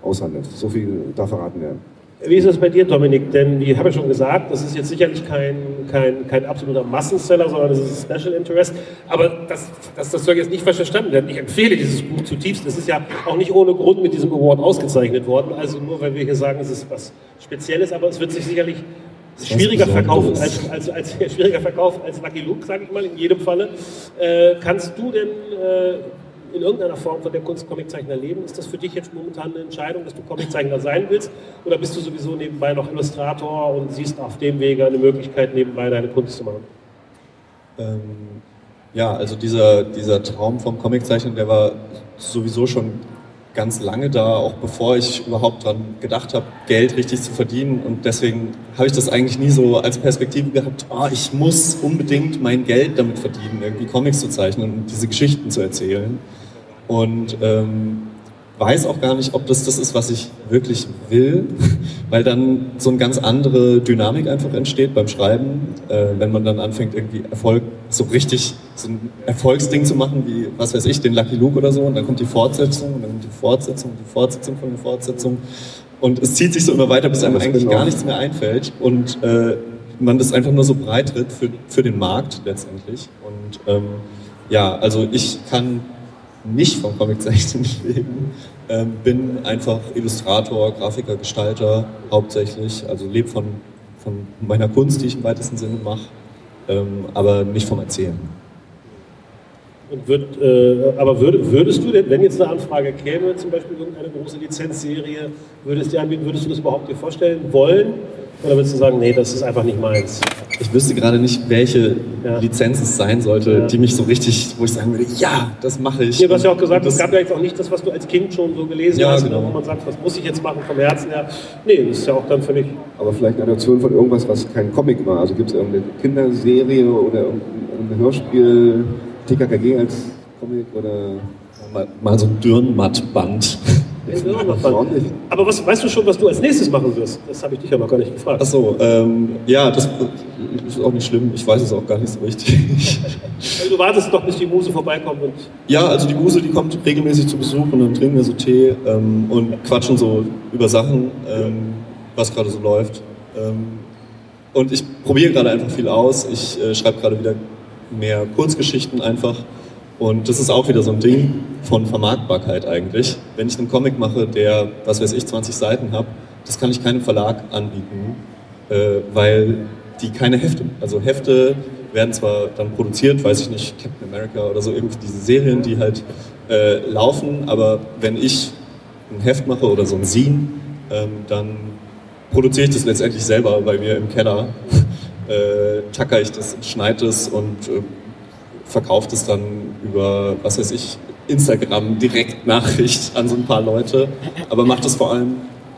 aushandelst. So viel darf verraten werden. Wie ist das bei dir, Dominik? Denn ich habe ja schon gesagt, das ist jetzt sicherlich kein, kein, kein absoluter Massenseller, sondern das ist ein Special Interest. Aber das, das, das soll jetzt nicht falsch verstanden werden. Ich empfehle dieses Buch zutiefst. Es ist ja auch nicht ohne Grund mit diesem Award ausgezeichnet worden. Also nur weil wir hier sagen, es ist was Spezielles, aber es wird sich sicherlich schwieriger verkaufen als, als, als, schwieriger verkaufen als Lucky Luke, sage ich mal, in jedem Falle. Äh, kannst du denn äh, in irgendeiner Form von der Kunst Comiczeichner leben? Ist das für dich jetzt momentan eine Entscheidung, dass du Comiczeichner sein willst? Oder bist du sowieso nebenbei noch Illustrator und siehst auf dem Wege eine Möglichkeit, nebenbei deine Kunst zu machen? Ähm, ja, also dieser, dieser Traum vom Comiczeichnen, der war sowieso schon ganz lange da, auch bevor ich überhaupt dran gedacht habe, Geld richtig zu verdienen. Und deswegen habe ich das eigentlich nie so als Perspektive gehabt, oh, ich muss unbedingt mein Geld damit verdienen, irgendwie Comics zu zeichnen und diese Geschichten zu erzählen. Und ähm, weiß auch gar nicht, ob das das ist, was ich wirklich will, weil dann so eine ganz andere Dynamik einfach entsteht beim Schreiben, äh, wenn man dann anfängt, irgendwie Erfolg so richtig, so ein Erfolgsding zu machen, wie, was weiß ich, den Lucky Luke oder so, und dann kommt die Fortsetzung, und dann kommt die Fortsetzung, die Fortsetzung von der Fortsetzung. Und es zieht sich so immer weiter, bis einem eigentlich gar nichts mehr einfällt und äh, man das einfach nur so breit tritt für, für den Markt letztendlich. Und ähm, ja, also ich kann nicht vom Comiczeichnen leben, ähm, bin einfach Illustrator, Grafiker, Gestalter hauptsächlich, also lebe von, von meiner Kunst, die ich im weitesten Sinne mache, ähm, aber nicht vom Erzählen. Und würd, äh, aber würd, würdest du denn, wenn jetzt eine Anfrage käme, zum Beispiel irgendeine große Lizenzserie, würdest dir anbieten, würdest du das überhaupt dir vorstellen wollen? Oder würdest du sagen, nee, das ist einfach nicht meins? Ich wüsste gerade nicht, welche Lizenz es sein sollte, Ja. die mich so richtig, wo ich sagen würde, ja, das mache ich. Ja, du hast ja auch gesagt, es gab ja jetzt auch nicht das, was du als Kind schon so gelesen Ja, hast, genau. wo man sagt, was muss ich jetzt machen vom Herzen her. Nee, das ist ja auch dann völlig. Aber vielleicht eine Adaption von irgendwas, was kein Comic war. Also gibt es irgendeine Kinderserie oder irgendein Hörspiel, TKKG als Comic oder. Mal, mal so ein Dürrenmattband. Aber was, weißt du schon, was du als nächstes machen wirst? Das habe ich dich ja noch gar nicht gefragt. Achso, ähm, ja, das ist auch nicht schlimm. Ich weiß es auch gar nicht so richtig. Also du wartest doch, bis die Muse vorbeikommt und Ja, also die Muse, die kommt regelmäßig zu Besuch und dann trinken wir so Tee ähm, und quatschen so über Sachen, ähm, was gerade so läuft. Ähm, und ich probiere gerade einfach viel aus. Ich äh, schreibe gerade wieder mehr Kurzgeschichten einfach. Und das ist auch wieder so ein Ding von Vermarktbarkeit eigentlich. Wenn ich einen Comic mache, der, was weiß ich, 20 Seiten hat, das kann ich keinem Verlag anbieten, äh, weil die keine Hefte, also Hefte werden zwar dann produziert, weiß ich nicht, Captain America oder so, irgendwie diese Serien, die halt äh, laufen, aber wenn ich ein Heft mache oder so ein Zine, ähm, dann produziere ich das letztendlich selber bei mir im Keller, äh, tacker ich das, schneide es und äh, verkaufe das dann über, was weiß ich, Instagram Direktnachricht an so ein paar Leute, aber mache das vor allem,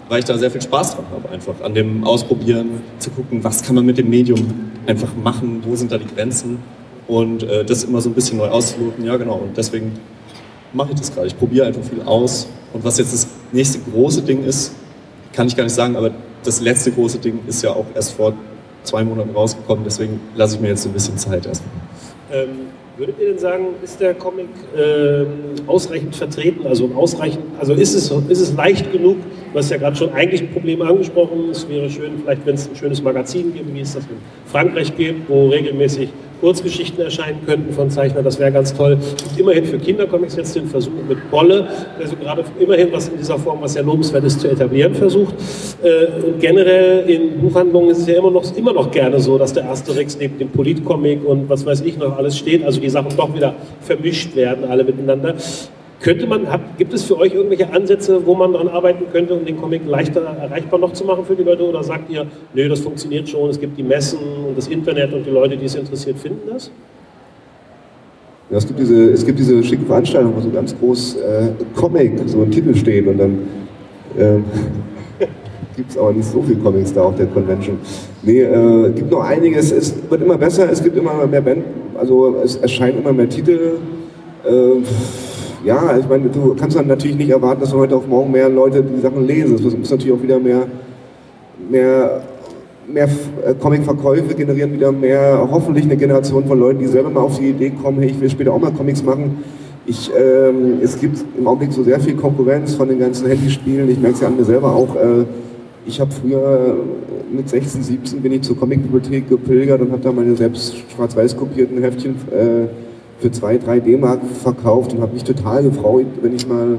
weil ich da sehr viel Spaß dran habe, einfach an dem Ausprobieren, zu gucken, was kann man mit dem Medium einfach machen, wo sind da die Grenzen? Und äh, das immer so ein bisschen neu auszuloten, ja genau, und deswegen mache ich das gerade. Ich probiere einfach viel aus. Und was jetzt das nächste große Ding ist, kann ich gar nicht sagen, aber das letzte große Ding ist ja auch erst vor zwei Monaten rausgekommen, deswegen lasse ich mir jetzt so ein bisschen Zeit erstmal. Ähm, würdet ihr denn sagen, ist der Comic ähm, ausreichend vertreten? Also, ausreichend, also ist, es, ist es leicht genug? Hast ja gerade schon eigentlich Probleme angesprochen. Es wäre schön, vielleicht, wenn es ein schönes Magazin gibt, wie es das in Frankreich gibt, wo regelmäßig Kurzgeschichten erscheinen könnten von Zeichnern. Das wäre ganz toll. Es immerhin für Kindercomics jetzt den Versuch mit Bolle, also gerade immerhin was in dieser Form, was sehr lobenswert ist, zu etablieren versucht. Äh, und generell in Buchhandlungen ist es ja immer noch, immer noch gerne so, dass der Asterix neben dem Politcomic und was weiß ich noch alles steht. Also die Sachen doch wieder vermischt werden, alle miteinander. Könnte man, hat, gibt es für euch irgendwelche Ansätze, wo man daran arbeiten könnte, um den Comic leichter erreichbar noch zu machen für die Leute? Oder sagt ihr, nö, das funktioniert schon, es gibt die Messen und das Internet und die Leute, die es interessiert, finden das? Ja, es, gibt diese, es gibt diese schicke Veranstaltung, wo so ganz groß äh, Comic, so ein Titel steht und dann ähm, gibt es aber nicht so viele Comics da auf der Convention. Nee, äh, gibt noch einiges, es wird immer besser, es gibt immer mehr Band, also es erscheinen immer mehr Titel. Äh, ja, ich meine, du kannst dann natürlich nicht erwarten, dass heute auf morgen mehr Leute die Sachen lesen. Es muss natürlich auch wieder mehr, mehr, mehr äh, Comic-Verkäufe generieren, wieder mehr, hoffentlich eine Generation von Leuten, die selber mal auf die Idee kommen, hey, ich will später auch mal Comics machen. Ich, ähm, es gibt im Augenblick so sehr viel Konkurrenz von den ganzen Handyspielen. Ich merke es ja an mir selber auch. Äh, ich habe früher mit 16, 17 bin ich zur Comicbibliothek gepilgert und habe da meine selbst schwarz-weiß kopierten Heftchen äh, für zwei, drei D-Mark verkauft und habe mich total gefreut, wenn ich mal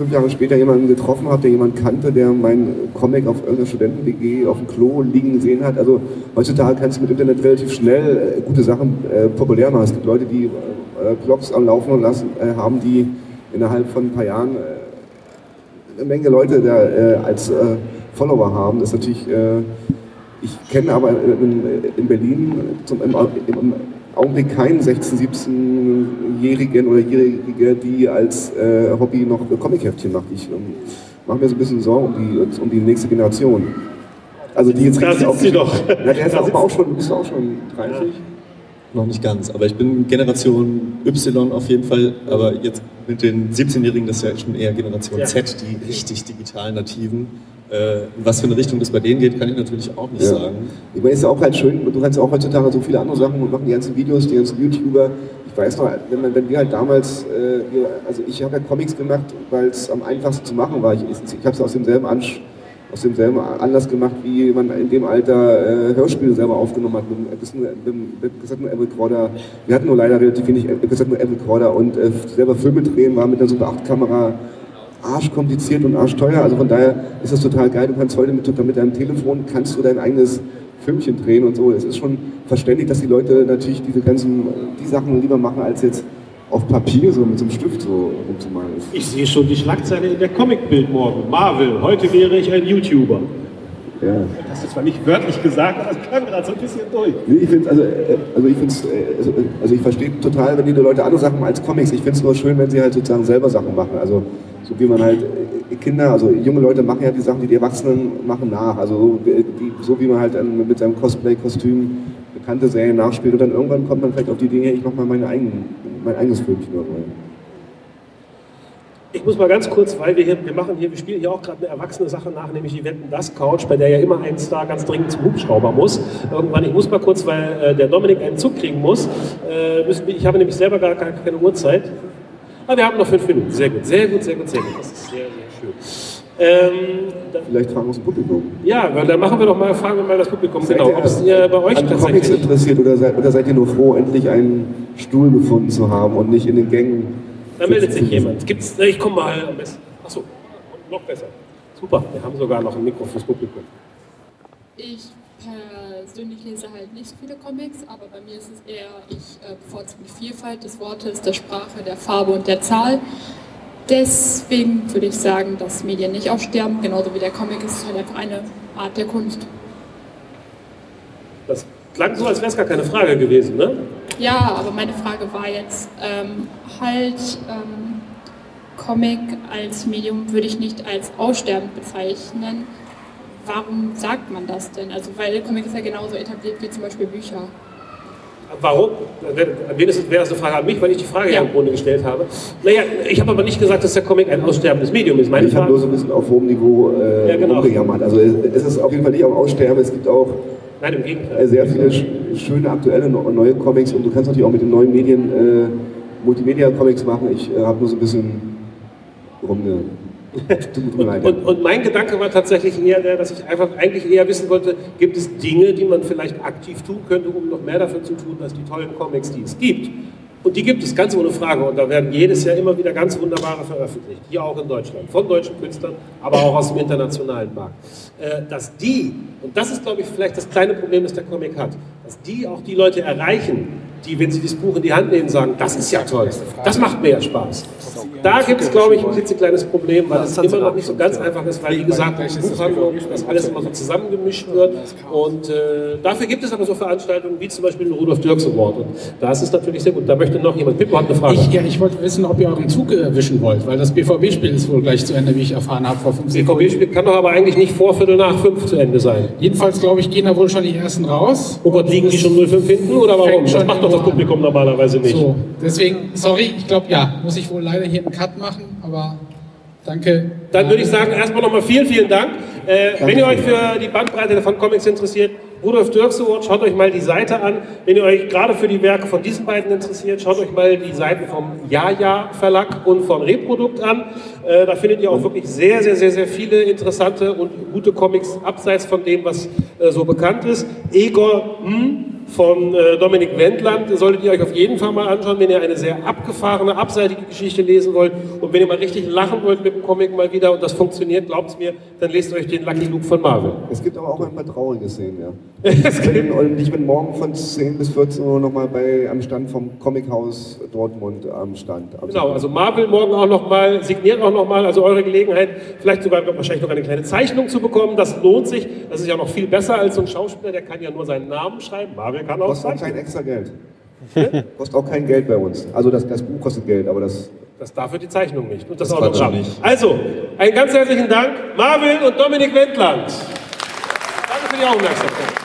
fünf Jahre später jemanden getroffen habe, der jemanden kannte, der mein Comic auf irgendeiner Studenten-WG auf dem Klo liegen gesehen hat. Also heutzutage kannst du mit Internet relativ schnell äh, gute Sachen äh, populär machen. Es gibt Leute, die äh, Blogs am Laufen lassen, äh, haben, die innerhalb von ein paar Jahren äh, eine Menge Leute da, äh, als Follower haben. Das ist natürlich, ich kenne aber in, in Berlin zum, im, im Augenblick keinen 16-, 17-Jährigen oder Jährige, die als äh, Hobby noch Comicheftchen macht. Ich ähm, mache mir so ein bisschen Sorgen um die, um die nächste Generation. Also die jetzt da richtig sitzt sie doch. Na, der ist aber auch schon, bist du auch schon 30? Noch nicht ganz, aber ich bin Generation Y auf jeden Fall, aber jetzt mit den 17-Jährigen, das ist ja schon eher Generation Ja. Z, die richtig digital Nativen. Äh, in was für eine Richtung das bei denen geht, kann ich natürlich auch nicht Ja. sagen. Ich meine, es ist auch halt schön, du kannst auch heutzutage so viele andere Sachen und machen die ganzen Videos, die ganzen YouTuber. Ich weiß noch, wenn, man, wenn wir halt damals, äh, wir, also ich habe ja Comics gemacht, weil es am einfachsten zu machen war. Ich, ich habe es aus demselben, Ansch aus demselben Anlass gemacht, wie man in dem Alter äh, Hörspiele selber aufgenommen hat, mit, mit, mit Kassetten Recorder. Wir hatten nur leider relativ wenig Kassetten Recorder und äh, selber Filme drehen war mit einer Super 8 Kamera arschkompliziert und arschteuer. Also von daher ist das total geil. Du kannst heute mit, mit deinem Telefon kannst du dein eigenes Filmchen drehen und so. Es ist schon verständlich, dass die Leute natürlich diese ganzen die Sachen lieber machen, als jetzt auf Papier so mit so einem Stift so rumzumalen. Ich sehe schon die Schlagzeile in der Comicbild morgen. Marvel, heute wäre ich ein YouTuber. Ja. Das ist zwar nicht wörtlich gesagt, aber das klang gerade so ein bisschen durch. Nee, ich finde also, äh, also ich find's, äh, also, also ich verstehe total, wenn die Leute andere Sachen machen als Comics. Ich finde es nur schön, wenn sie halt sozusagen selber Sachen machen. Also so wie man halt äh, Kinder, also junge Leute machen ja die Sachen, die die Erwachsenen machen nach. Also so, wie- die, so wie man halt mit seinem Cosplay-Kostüm bekannte Serien nachspielt und dann irgendwann kommt man vielleicht auf die Dinge, ich mache mal meine eigenen, mein eigenes Filmchen so. Ich muss mal ganz kurz, weil wir hier, wir machen hier, wir spielen hier auch gerade eine erwachsene Sache nach, nämlich die Wetten das Couch, bei der ja immer ein Star ganz dringend zum Hubschrauber muss. Irgendwann, ich muss mal kurz, weil äh, der Dominik einen Zug kriegen muss. Äh, müssen ich habe nämlich selber gar, keine Uhrzeit. Aber wir haben noch fünf Minuten. Sehr gut, sehr gut, sehr gut, sehr gut. Das ist sehr, sehr schön. Ähm, dann, Vielleicht fragen wir uns im Publikum. ja, dann machen wir doch mal, fragen wir mal das Publikum, Seid genau, ob es ihr bei euch an Comics tatsächlich... interessiert oder seid, oder seid ihr nur froh, endlich einen Stuhl gefunden zu haben und nicht in den Gängen Da meldet sich jemand. Gibt's, ich komme mal am besten. Achso, noch besser. Super, wir haben sogar noch ein Mikro fürs Publikum. Ich persönlich lese halt nicht viele Comics, aber bei mir ist es eher, ich äh, bevorzuge die Vielfalt des Wortes, der Sprache, der Farbe und der Zahl. Deswegen würde ich sagen, dass Medien nicht aussterben, genauso wie der Comic ist halt einfach eine Art der Kunst. Das klang so, als wäre es gar keine Frage gewesen, ne? Ja, aber meine Frage war jetzt, ähm, halt ähm, Comic als Medium würde ich nicht als aussterbend bezeichnen. Warum sagt man das denn? Also weil Comic ist ja genauso etabliert wie zum Beispiel Bücher. Warum? An wen ist, wäre das eine Frage an mich, weil ich die Frage ja. im Grunde gestellt habe. Naja, ich habe aber nicht gesagt, dass der Comic ein aussterbendes Medium ist. Meine ich habe nur so ein bisschen auf hohem Niveau äh, Ja, genau. rumgejammert. Also es es ist auf jeden Fall nicht am Aussterben. Es gibt auch Nein, im Gegenteil. sehr viele sch schöne aktuelle neue Comics und du kannst natürlich auch mit den neuen Medien äh, Multimedia-Comics machen. Ich äh, habe nur so ein bisschen rumge... Leid. Und, und mein Gedanke war tatsächlich eher der, dass ich einfach eigentlich eher wissen wollte, gibt es Dinge, die man vielleicht aktiv tun könnte, um noch mehr dafür zu tun, als die tollen Comics, die es gibt. Und die gibt es ganz ohne Frage. Und da werden jedes Jahr immer wieder ganz wunderbare veröffentlicht. Hier auch in Deutschland. Von deutschen Künstlern, aber auch aus dem internationalen Markt. Äh, dass die, und das ist, glaube ich, vielleicht das kleine Problem, das der Comic hat, dass die auch die Leute erreichen, die, wenn sie das Buch in die Hand nehmen, sagen, das ist ja toll, das macht mir ja Spaß. Da gibt es, glaube ich, ein klitzekleines Problem, weil es immer noch nicht so ganz einfach ist, weil, wie gesagt, in Buchhandlung das alles immer so zusammengemischt wird. Und äh, dafür gibt es aber so Veranstaltungen wie zum Beispiel den Rudolf Dirks Award. Und da ist es natürlich sehr gut. Da möchte noch jemand. Pippo hat eine Frage. Ich, ja, ich wollte wissen, ob ihr euren Zug erwischen wollt, weil das BVB-Spiel ist wohl gleich zu Ende, wie ich erfahren habe vor fünf Sekunden. BVB-Spiel kann doch aber eigentlich nicht vor Viertel nach fünf zu Ende sein. Jedenfalls, glaube ich, gehen da wohl schon die ersten raus. Oh Gott, liegen die schon 0,5 hinten oder warum? Das macht doch das Publikum normalerweise nicht. So, deswegen, sorry, ich glaube, ja, muss ich wohl leider hier einen Cut machen, aber danke. Dann würde ich sagen, erstmal nochmal vielen, vielen Dank. Äh, wenn ihr euch für die Bandbreite von Comics interessiert, Rudolf Dirks Award, schaut euch mal die Seite an. Wenn ihr euch gerade für die Werke von diesen beiden interessiert, schaut euch mal die Seiten vom Ja-Ja Verlag und von Reprodukt an. Äh, da findet ihr auch wirklich sehr, sehr, sehr, sehr viele interessante und gute Comics abseits von dem, was äh, so bekannt ist. Egor M von äh, Dominik Wendland solltet ihr euch auf jeden Fall mal anschauen, wenn ihr eine sehr abgefahrene, abseitige Geschichte lesen wollt und wenn ihr mal richtig lachen wollt mit dem Comic mal wieder und das funktioniert, glaubt mir, dann lest euch den Lucky Luke von Marvel. Es gibt aber auch ein paar traurige Szenen, ja. Ich, bin, und ich bin morgen von 10 bis 14 Uhr nochmal am Stand vom Comichaus Dortmund am Stand. Am Genau, also Marvel morgen auch nochmal, signiert auch nochmal, also eure Gelegenheit, vielleicht sogar wahrscheinlich noch eine kleine Zeichnung zu bekommen, das lohnt sich. Das ist ja noch viel besser als so ein Schauspieler, der kann ja nur seinen Namen schreiben. Marvel kann auch Kostet auch kein extra Geld. kostet auch kein Geld bei uns. Also das, das Buch kostet Geld, aber das... Das dafür die Zeichnung nicht und das, Das Autogramm. Quatsch nicht. Also, einen ganz herzlichen Dank, Marvin und Dominik Wendland. Danke für die Aufmerksamkeit.